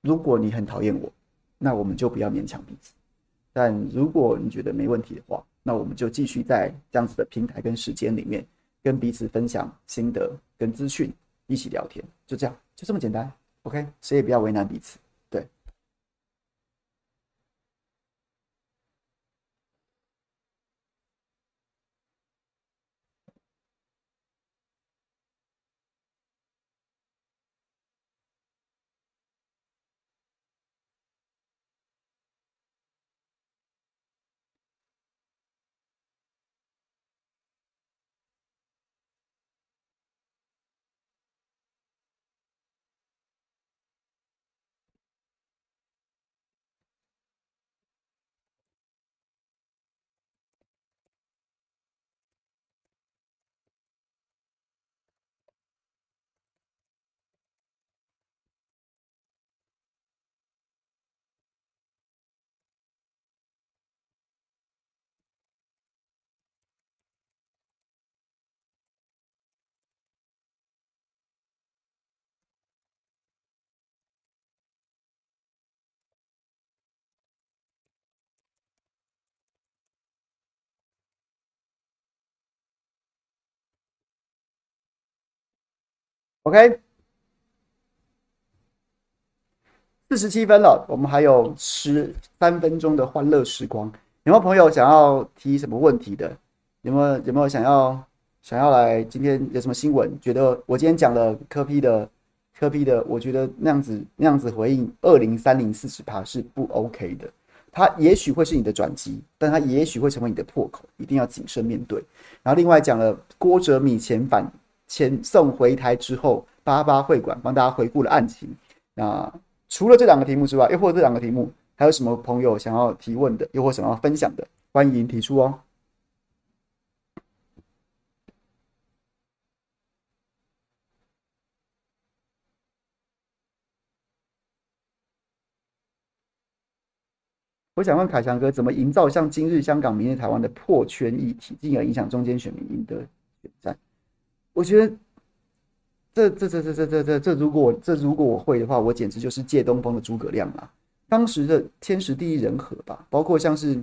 如果你很讨厌我，那我们就不要勉强彼此。但如果你觉得没问题的话，那我们就继续在这样子的平台跟时间里面，跟彼此分享心得跟资讯，一起聊天，就这样，就这么简单。OK，谁也不要为难彼此。对。OK，四十七分了，我们还有十三分钟的欢乐时光。有没有朋友想要提什么问题的？有没有有没有想要想要来？今天有什么新闻？觉得我今天讲了科 P 的科 P 的，我觉得那样子那样子回应二零三零四十趴是不 OK 的。它也许会是你的转机，但它也许会成为你的破口，一定要谨慎面对。然后另外讲了郭哲米遣返。遣送回台之后，八八会馆帮大家回顾了案情。那除了这两个题目之外，又或者这两个题目，还有什么朋友想要提问的，又或想要分享的，欢迎提出哦。我想问凯强哥，怎么营造像今日香港、明日台湾的破圈议题，进而影响中间选民赢得选战？我觉得这这这这这这这这，如果这如果我会的话，我简直就是借东风的诸葛亮啊！当时的天时地利人和吧，包括像是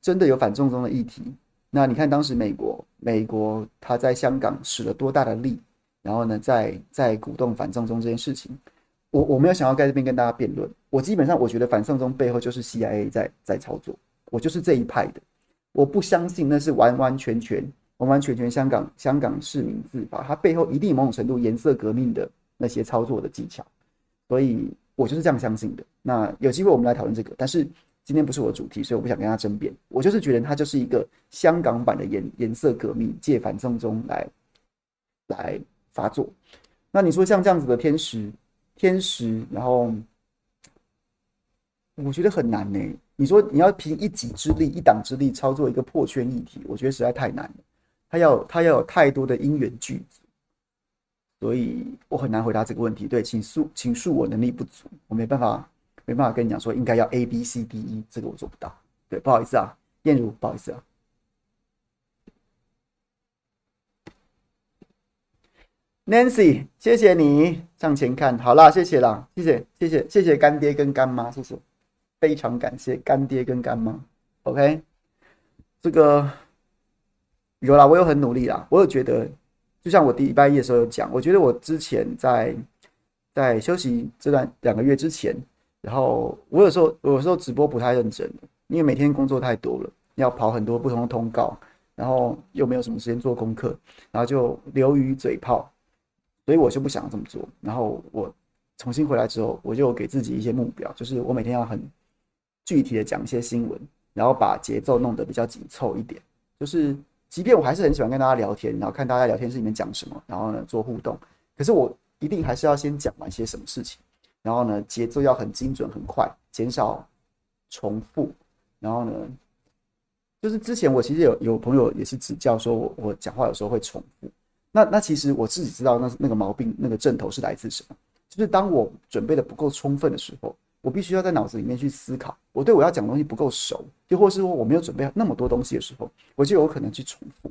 真的有反送中的议题，那你看当时美国美国他在香港使了多大的力，然后呢，在在鼓动反送中这件事情，我我没有想要在这边跟大家辩论，我基本上我觉得反送中背后就是 CIA 在在操作，我就是这一派的，我不相信那是完完全全。完完全全香港香港市民自发，它背后一定某种程度颜色革命的那些操作的技巧，所以我就是这样相信的。那有机会我们来讨论这个，但是今天不是我的主题，所以我不想跟他争辩。我就是觉得它就是一个香港版的颜颜色革命，借反送中来来发作。那你说像这样子的天时天时，然后我觉得很难呢。你说你要凭一己之力、一党之力操作一个破圈议题，我觉得实在太难了。他要他要有太多的因缘具足，所以我很难回答这个问题。对，请恕请恕我能力不足，我没办法没办法跟你讲说应该要 A B C D E，这个我做不到。对，不好意思啊，燕如，不好意思啊。Nancy，谢谢你向前看好啦，谢谢啦，谢谢谢谢谢谢干爹跟干妈，谢谢，非常感谢干爹跟干妈。OK，这个。有啦，我有很努力啦。我有觉得，就像我第礼拜一的时候有讲，我觉得我之前在在休息这段两个月之前，然后我有时候有时候直播不太认真，因为每天工作太多了，要跑很多不同的通告，然后又没有什么时间做功课，然后就流于嘴炮，所以我就不想这么做。然后我重新回来之后，我就给自己一些目标，就是我每天要很具体的讲一些新闻，然后把节奏弄得比较紧凑一点，就是。即便我还是很喜欢跟大家聊天，然后看大家聊天室里面讲什么，然后呢做互动，可是我一定还是要先讲完些什么事情，然后呢节奏要很精准很快，减少重复，然后呢就是之前我其实有有朋友也是指教说我我讲话有时候会重复，那那其实我自己知道那那个毛病那个症头是来自什么，就是当我准备的不够充分的时候，我必须要在脑子里面去思考，我对我要讲的东西不够熟，又或是说我没有准备那么多东西的时候，我就有可能去重复，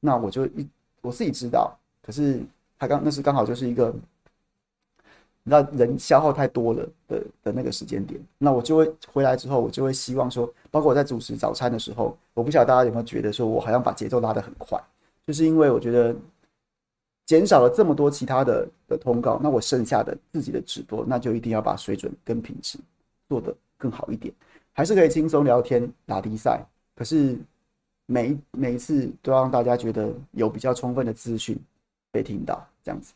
那我就一我自己知道，可是他刚那是刚好就是一个。那人消耗太多了的的那个时间点，那我就会回来之后，我就会希望说，包括我在主持早餐的时候，我不晓得大家有没有觉得说，我好像把节奏拉得很快，就是因为我觉得减少了这么多其他的的通告，那我剩下的自己的直播，那就一定要把水准跟品质做得更好一点，还是可以轻松聊天打比赛，可是每每一次都让大家觉得有比较充分的资讯被听到，这样子。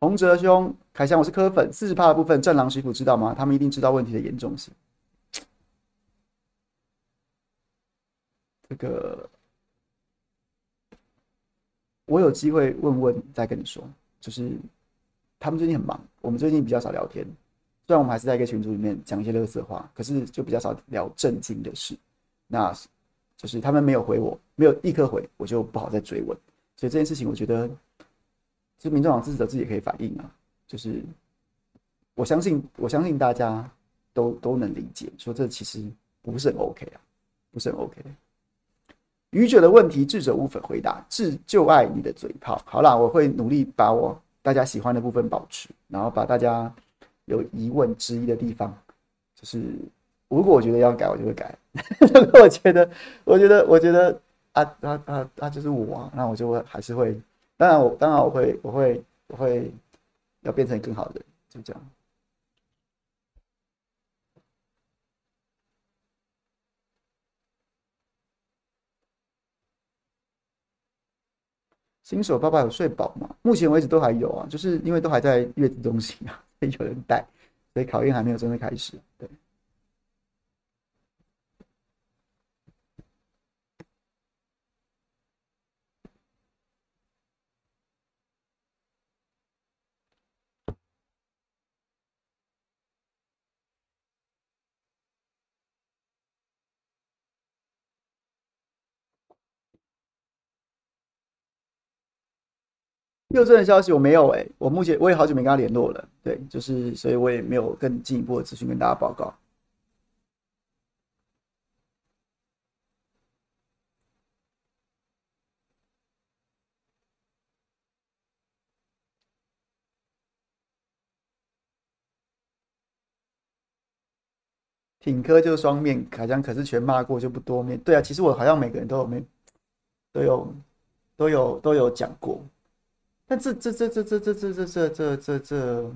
洪哲兄，凯翔，我是柯粉，四十趴的部分，战狼师傅知道吗？他们一定知道问题的严重性。这个我有机会问问再跟你说。就是他们最近很忙，我们最近比较少聊天。虽然我们还是在一个群组里面讲一些垃圾话，可是就比较少聊正经的事。那就是他们没有回我，没有立刻回，我就不好再追问。所以这件事情，我觉得。其实民众党支持者自己也可以反映啊，就是我相信，我相信大家都都能理解，说这其实不是很 OK 啊，不是很 OK。愚者的问题，智者无法回答，智就爱你的嘴炮。好啦，我会努力把我大家喜欢的部分保持，然后把大家有疑问之一的地方，就是如果我觉得要改，我就会改。如果我觉得，我觉得，我觉得啊啊啊啊，就是我，那我就会还是会。当然，我当然我会，我会，我会要变成更好的人，就这样。新手爸爸有睡饱吗？目前为止都还有啊，就是因为都还在月子中心啊，所 以有人带，所以考验还没有真的开始。对。佑正的消息我没有哎、我目前我也好久没跟他联络了，对，就是所以我也没有更进一步的资讯跟大家报告。挺科就双面，凯翔可是全骂过就不多面，对啊，其实我好像每个人都有没都有都有都有讲过。但这这这这这这这这这这这这，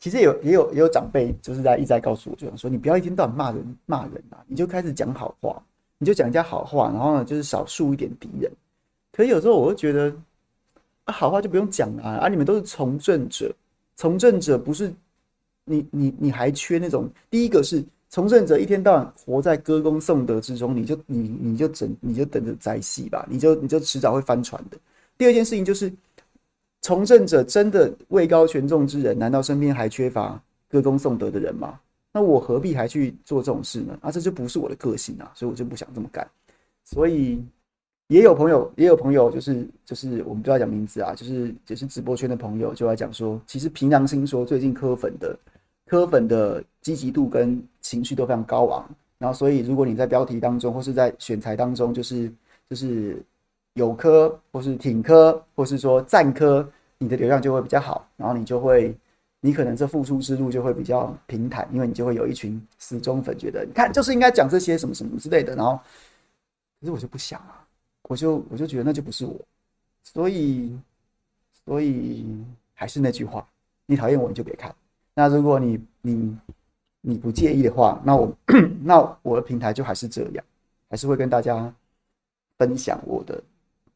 其实有也有也有长辈就是在一直在告诉我，就想说你不要一天到晚骂人骂人啊，你就开始讲好话，你就讲人家好话，然后呢就是少树一点敌人。可是有时候我会觉得啊，好话就不用讲啊，啊你们都是从政者，从政者不是你你你还缺那种第一个是。从政者一天到晚活在歌功颂德之中，你就你你就整你就等着宰戏吧，你就你就迟早会翻船的。第二件事情就是，从政者真的位高权重之人，难道身边还缺乏歌功颂德的人吗？那我何必还去做这种事呢？啊，这就不是我的个性啊，所以我就不想这么干。所以也有朋友，也有朋友，就是就是我们不要讲名字啊，就是就是直播圈的朋友就来讲说，其实凭良心说，最近柯粉的。科粉的积极度跟情绪都非常高昂，然后所以如果你在标题当中或是在选材当中，就是就是有科或是挺科或是说赞科，你的流量就会比较好，然后你就会你可能这付出之路就会比较平坦，因为你就会有一群死忠粉觉得你看就是应该讲这些什么什么之类的，然后可是我就不想啊，我就我就觉得那就不是我，所以所以还是那句话，你讨厌我你就别看。那如果你你你不介意的话，那我 那我的平台就还是这样，还是会跟大家分享我的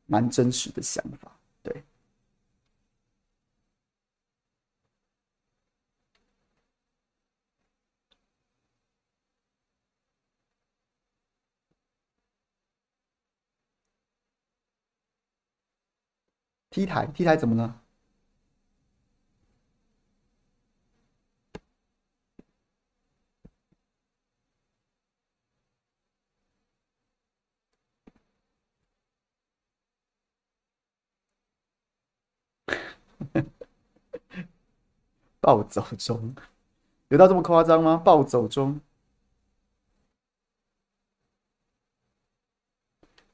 蛮真实的想法。对，T 台 T 台怎么了？暴走中，有到这么夸张吗？暴走中。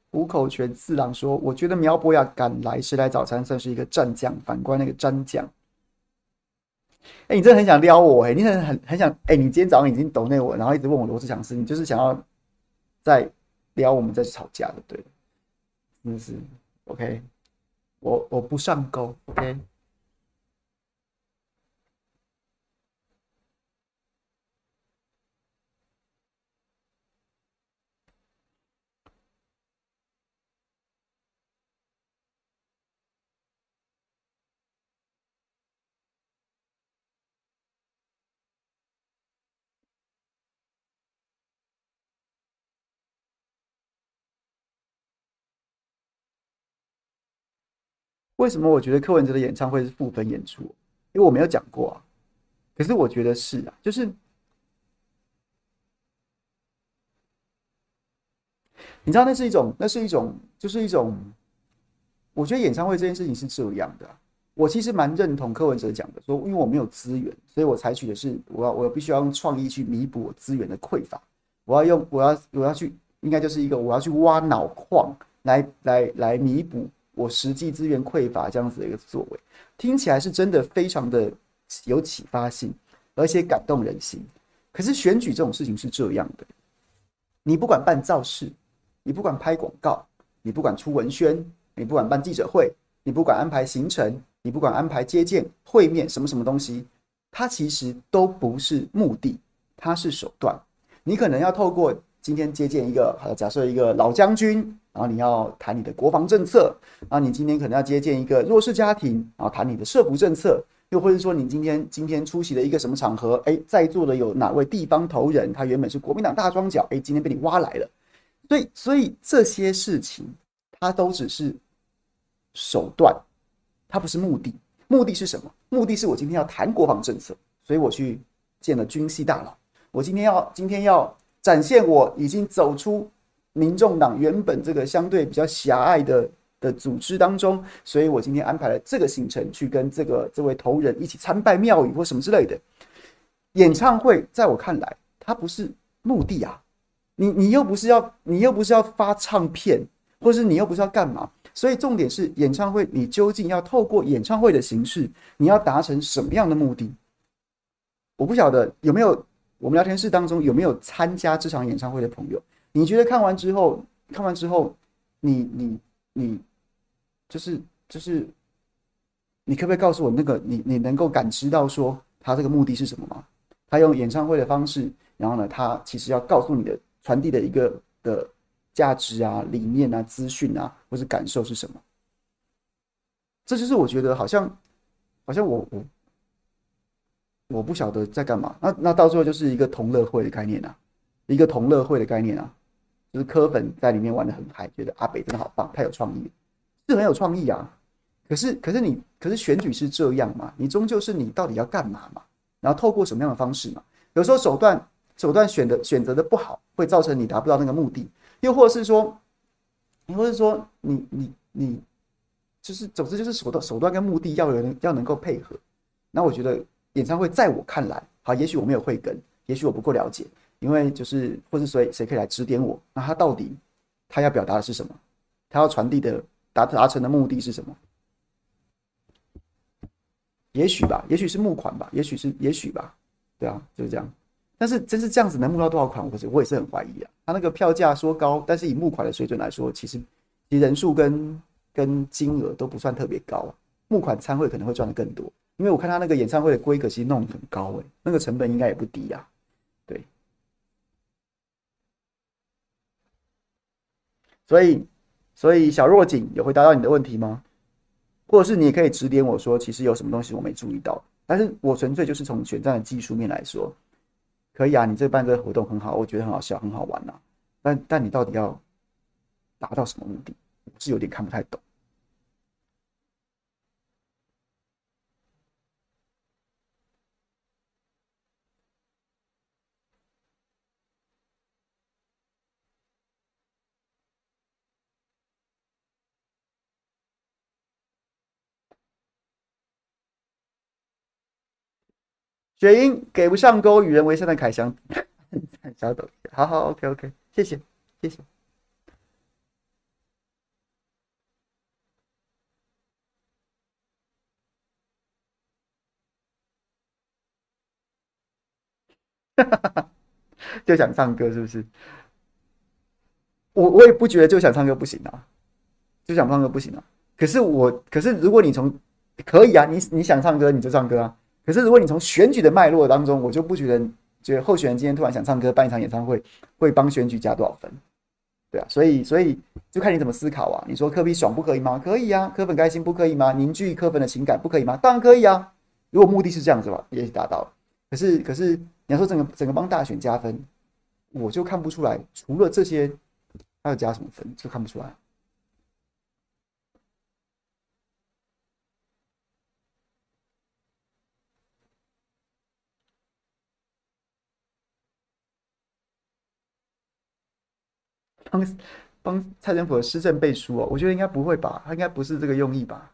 虎口泉次郎说：“我觉得苗博雅赶来时来早餐算是一个战将，反观那个詹将，哎、你真的很想撩我哎、你很很很想哎、你今天早上已经抖内我，然后一直问我罗志祥事，你就是想要再撩我们再去吵架的，对，真的是 OK，我我不上钩，OK。”为什么我觉得柯文哲的演唱会是负分演出？因为我没有讲过啊。可是我觉得是啊，就是你知道，那是一种，那是一种，就是一种。我觉得演唱会这件事情是这样的。我其实蛮认同柯文哲讲的，说因为我没有资源，所以我采取的是，我要我必须要用创意去弥补我资源的匮乏。我要用，我要我要去，应该就是一个我要去挖脑矿来来来弥补。我实际资源匮乏这样子的一个作为，听起来是真的非常的有启发性，而且感动人心。可是选举这种事情是这样的，你不管办造势，你不管拍广告，你不管出文宣，你不管办记者会，你不管安排行程，你不管安排接见、会面什么什么东西，它其实都不是目的，它是手段。你可能要透过今天接见一个，好，假设一个老将军。然后你要谈你的国防政策，然后你今天可能要接见一个弱势家庭，然后谈你的社福政策，又或者说你今天今天出席了一个什么场合，哎，在座的有哪位地方头人，他原本是国民党大庄脚，哎，今天被你挖来了，所以所以这些事情，它都只是手段，它不是目的。目的是什么？目的是我今天要谈国防政策，所以我去见了军系大佬，我今天要今天要展现我已经走出。民众党原本这个相对比较狭隘的的组织当中，所以我今天安排了这个行程，去跟这个这位头人一起参拜庙宇或什么之类的。演唱会在我看来，它不是目的啊，你你又不是要你又不是要发唱片，或是你又不是要干嘛，所以重点是演唱会，你究竟要透过演唱会的形式，你要达成什么样的目的？我不晓得有没有我们聊天室当中有没有参加这场演唱会的朋友。你觉得看完之后，看完之后，你你你，就是就是，你可不可以告诉我，那个你你能够感知到说他这个目的是什么吗？他用演唱会的方式，然后呢，他其实要告诉你的传递的一个的价值啊、理念啊、资讯啊，或是感受是什么？这就是我觉得好像好像我我我不晓得在干嘛。那那到最后就是一个同乐会的概念啊，一个同乐会的概念啊。就是柯粉在里面玩的很嗨，觉得阿北真的好棒，太有创意，是很有创意啊。可是，可是你，可是选举是这样嘛？你终究是你到底要干嘛嘛？然后透过什么样的方式嘛？有时候手段手段选的选择的不好，会造成你达不到那个目的。又或者是说，或者是说你你你，就是总之就是手段手段跟目的要有人要能够配合。那我觉得演唱会在我看来，好，也许我没有慧根，也许我不够了解。因为就是，或是谁谁可以来指点我？那他到底他要表达的是什么？他要传递的达达成的目的是什么？也许吧，也许是募款吧，也许是也许吧，对啊，就是这样。但是真是这样子能募到多少款？我是我也是很怀疑啊。他那个票价说高，但是以募款的水准来说，其实其实人数跟跟金额都不算特别高啊。募款参会可能会赚的更多，因为我看他那个演唱会的规格其实弄很高诶、那个成本应该也不低呀、啊。所以，所以小若锦有回答到你的问题吗？或者是你也可以指点我说，其实有什么东西我没注意到？但是我纯粹就是从选战的技术面来说，可以啊，你这办这个活动很好，我觉得很好笑，很好玩呐、但但你到底要达到什么目的？是有点看不太懂。雪英给不上钩，与人为善的凯翔，小抖，好好，OK OK，谢谢谢谢。就想唱歌是不是？我我也不觉得就想唱歌不行啊，就想唱歌不行啊。可是我，可是如果你从可以啊，你你想唱歌你就唱歌啊。可是如果你从选举的脉络当中，我就不觉得觉得候选人今天突然想唱歌办一场演唱会会帮选举加多少分，对啊。所以所以就看你怎么思考啊。你说科比爽不可以吗？可以啊。科粉开心不可以吗？凝聚科粉的情感不可以吗？当然可以啊。如果目的是这样子吧，也许达到了。可是可是。你要说整个整个帮大选加分，我就看不出来，除了这些，还要加什么分，就看不出来。帮帮蔡政府的施政背书哦，我觉得应该不会吧，他应该不是这个用意吧。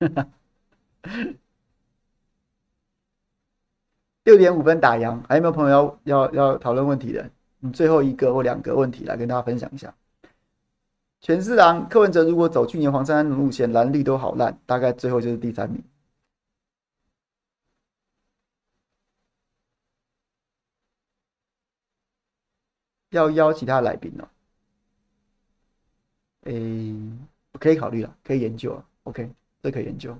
六点五分打烊，还有没有朋友要要要讨论问题的？嗯，最后一个或两个问题来跟大家分享一下。权四郎柯文哲如果走去年黄珊珊的路线，蓝绿都好烂，大概最后就是第三名。要邀其他来宾哦。诶、可以考虑了，可以研究啊。OK。这可以研究。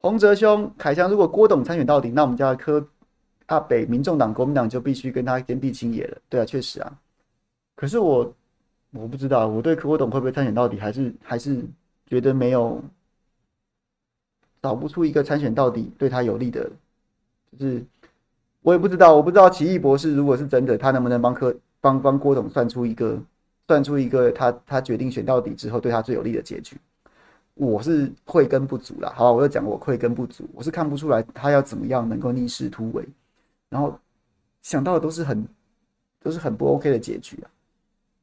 洪哲兄，凯翔，如果郭董参选到底，那我们家的柯阿北、民众党、国民党就必须跟他坚壁清野了。对啊，确实啊。可是我。我不知道，我对柯董会不会参选到底，还是还是觉得没有找不出一个参选到底对他有利的，就是我也不知道，我不知道奇异博士如果是真的，他能不能帮柯帮帮郭董算出一个算出一个他他决定选到底之后对他最有利的结局？我是慧根不足啦，好，我就讲我慧根不足，我是看不出来他要怎么样能够逆势突围，然后想到的都是很都是很不 OK 的结局啊。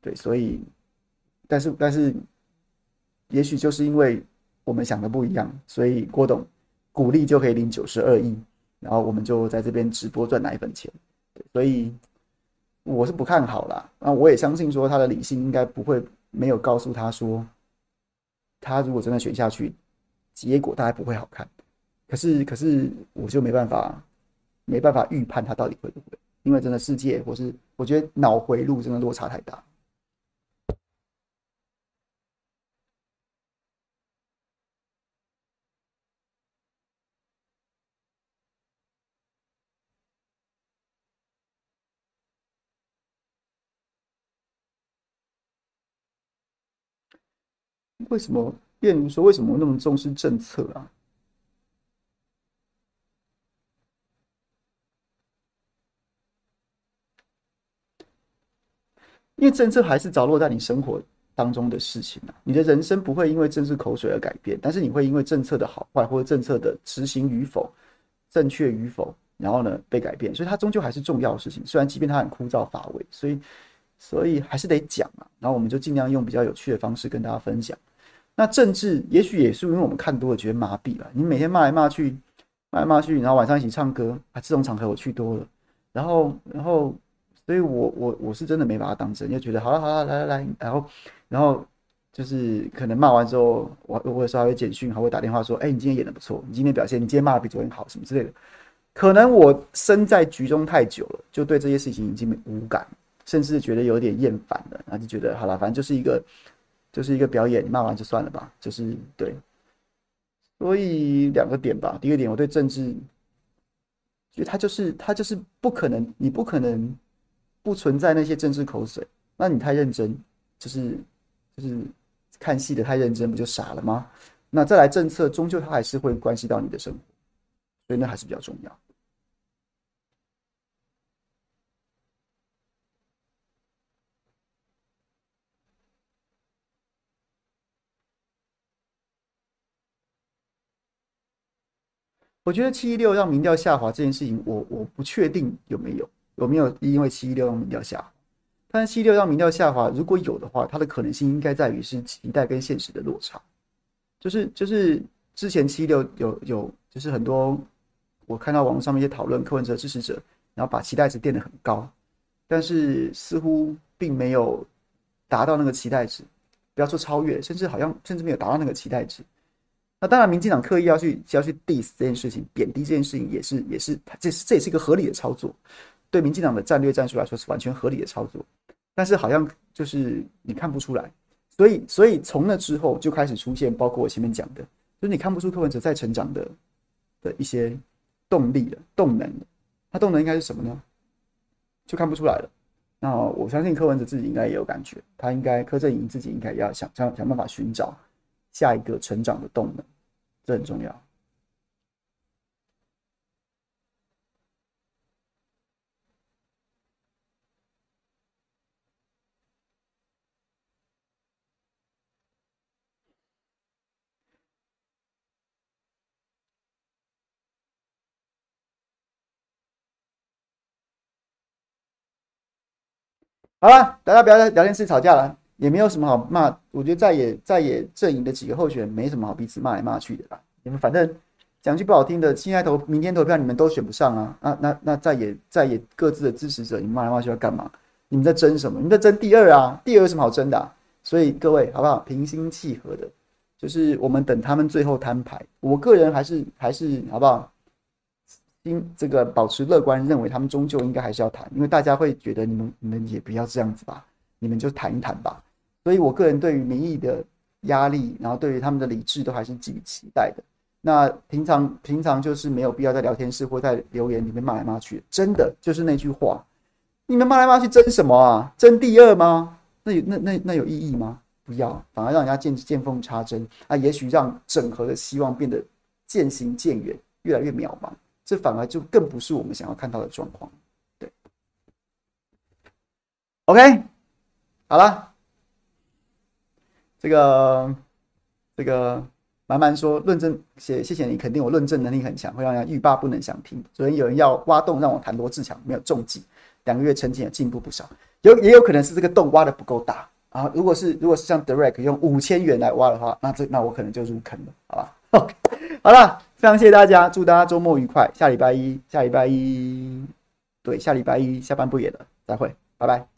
对，所以，但是但是，也许就是因为我们想的不一样，所以郭董鼓励就可以领九十二亿，然后我们就在这边直播赚奶粉钱。对，所以我是不看好啦。那我也相信说他的理性应该不会没有告诉他说，他如果真的选下去，结果大概不会好看。可是可是我就没办法没办法预判他到底会不会，因为真的世界或是我觉得脑回路真的落差太大。为什么？例如说，为什么那么重视政策啊？因为政策还是着落在你生活当中的事情啊。你的人生不会因为政治口水而改变，但是你会因为政策的好坏或者政策的执行与否、正确与否，然后呢被改变。所以它终究还是重要的事情，虽然即便它很枯燥乏味，所以所以还是得讲啊。然后我们就尽量用比较有趣的方式跟大家分享。那政治也许也是因为我们看多了，觉得麻痹了。你每天骂来骂去，骂来骂去，然后晚上一起唱歌啊，这种场合我去多了，然后，然后，所以我我我是真的没把它当真，就觉得好了好了，来来来，然后，然后就是可能骂完之后，我我有时候还简讯，还会打电话说，哎，你今天演的不错，你今天表现，你今天骂的比昨天好，什么之类的。可能我身在局中太久了，就对这些事情已经无感，甚至觉得有点厌烦了，然后就觉得好了，反正就是一个。就是一个表演，骂完就算了吧。就是对，所以两个点吧。第一个点，我对政治，就他就是他就是不可能，你不可能不存在那些政治口水。那你太认真，就是就是看戏的太认真，不就傻了吗？那再来政策，终究它还是会关系到你的生活。所以那还是比较重要。我觉得七一六让民调下滑这件事情我，我不确定有没有有没有因为七一六让民调下滑，但是七一六让民调下滑，如果有的话，它的可能性应该在于是期待跟现实的落差，就是就是之前七一六有有就是很多我看到网络上面一些讨论，柯文哲支持者然后把期待值垫得很高，但是似乎并没有达到那个期待值，不要说超越，甚至好像甚至没有达到那个期待值。那当然，民进党刻意要去要去 diss 这件事情，贬低这件事情，也是也是，这是这也是一个合理的操作。对民进党的战略战术来说，是完全合理的操作。但是好像就是你看不出来，所以所以从那之后就开始出现，包括我前面讲的，就是你看不出柯文哲在成长的的一些动力了、动能。他动能应该是什么呢？就看不出来了。那我相信柯文哲自己应该也有感觉，他应该柯震营自己应该也要想想想办法寻找。下一个成长的动能，这很重要。好了，大家不要在聊天室吵架了。也没有什么好骂，我觉得在野在野阵营的几个候选人没什么好彼此骂来骂去的啦。你们反正讲句不好听的，现在投明天投票你们都选不上啊！那那那在野在野各自的支持者，你们骂来骂去要干嘛？你们在争什么？你们在争第二啊？第二有什么好争的？所以各位好不好？平心气和的，就是我们等他们最后摊牌。我个人还是还是好不好？因这个保持乐观，认为他们终究应该还是要谈，因为大家会觉得你们你们也不要这样子吧，你们就谈一谈吧。所以，我个人对于民意的压力，然后对于他们的理智，都还是寄予期待的。那平常平常就是没有必要在聊天室或在留言里面骂来骂去。真的就是那句话，你们骂来骂去争什么啊？争第二吗？那有那那那有意义吗？不要，反而让人家见见缝插针啊！也许让整合的希望变得渐行渐远，越来越渺茫。这反而就更不是我们想要看到的状况。对，OK，好了。这个这个满满说论证谢谢谢你肯定我论证能力很强，会让人欲罢不能想听。昨天有人要挖洞让我谈罗志强，没有中计，两个月成绩也进步不少。有也有可能是这个洞挖的不够大啊。如果是如果是像 Direct 用五千元来挖的话，那这那我可能就入坑了，好吧？OK，好了，非常谢谢大家，祝大家周末愉快。下礼拜一下礼拜一对下礼拜一下班不演了，再会，拜拜。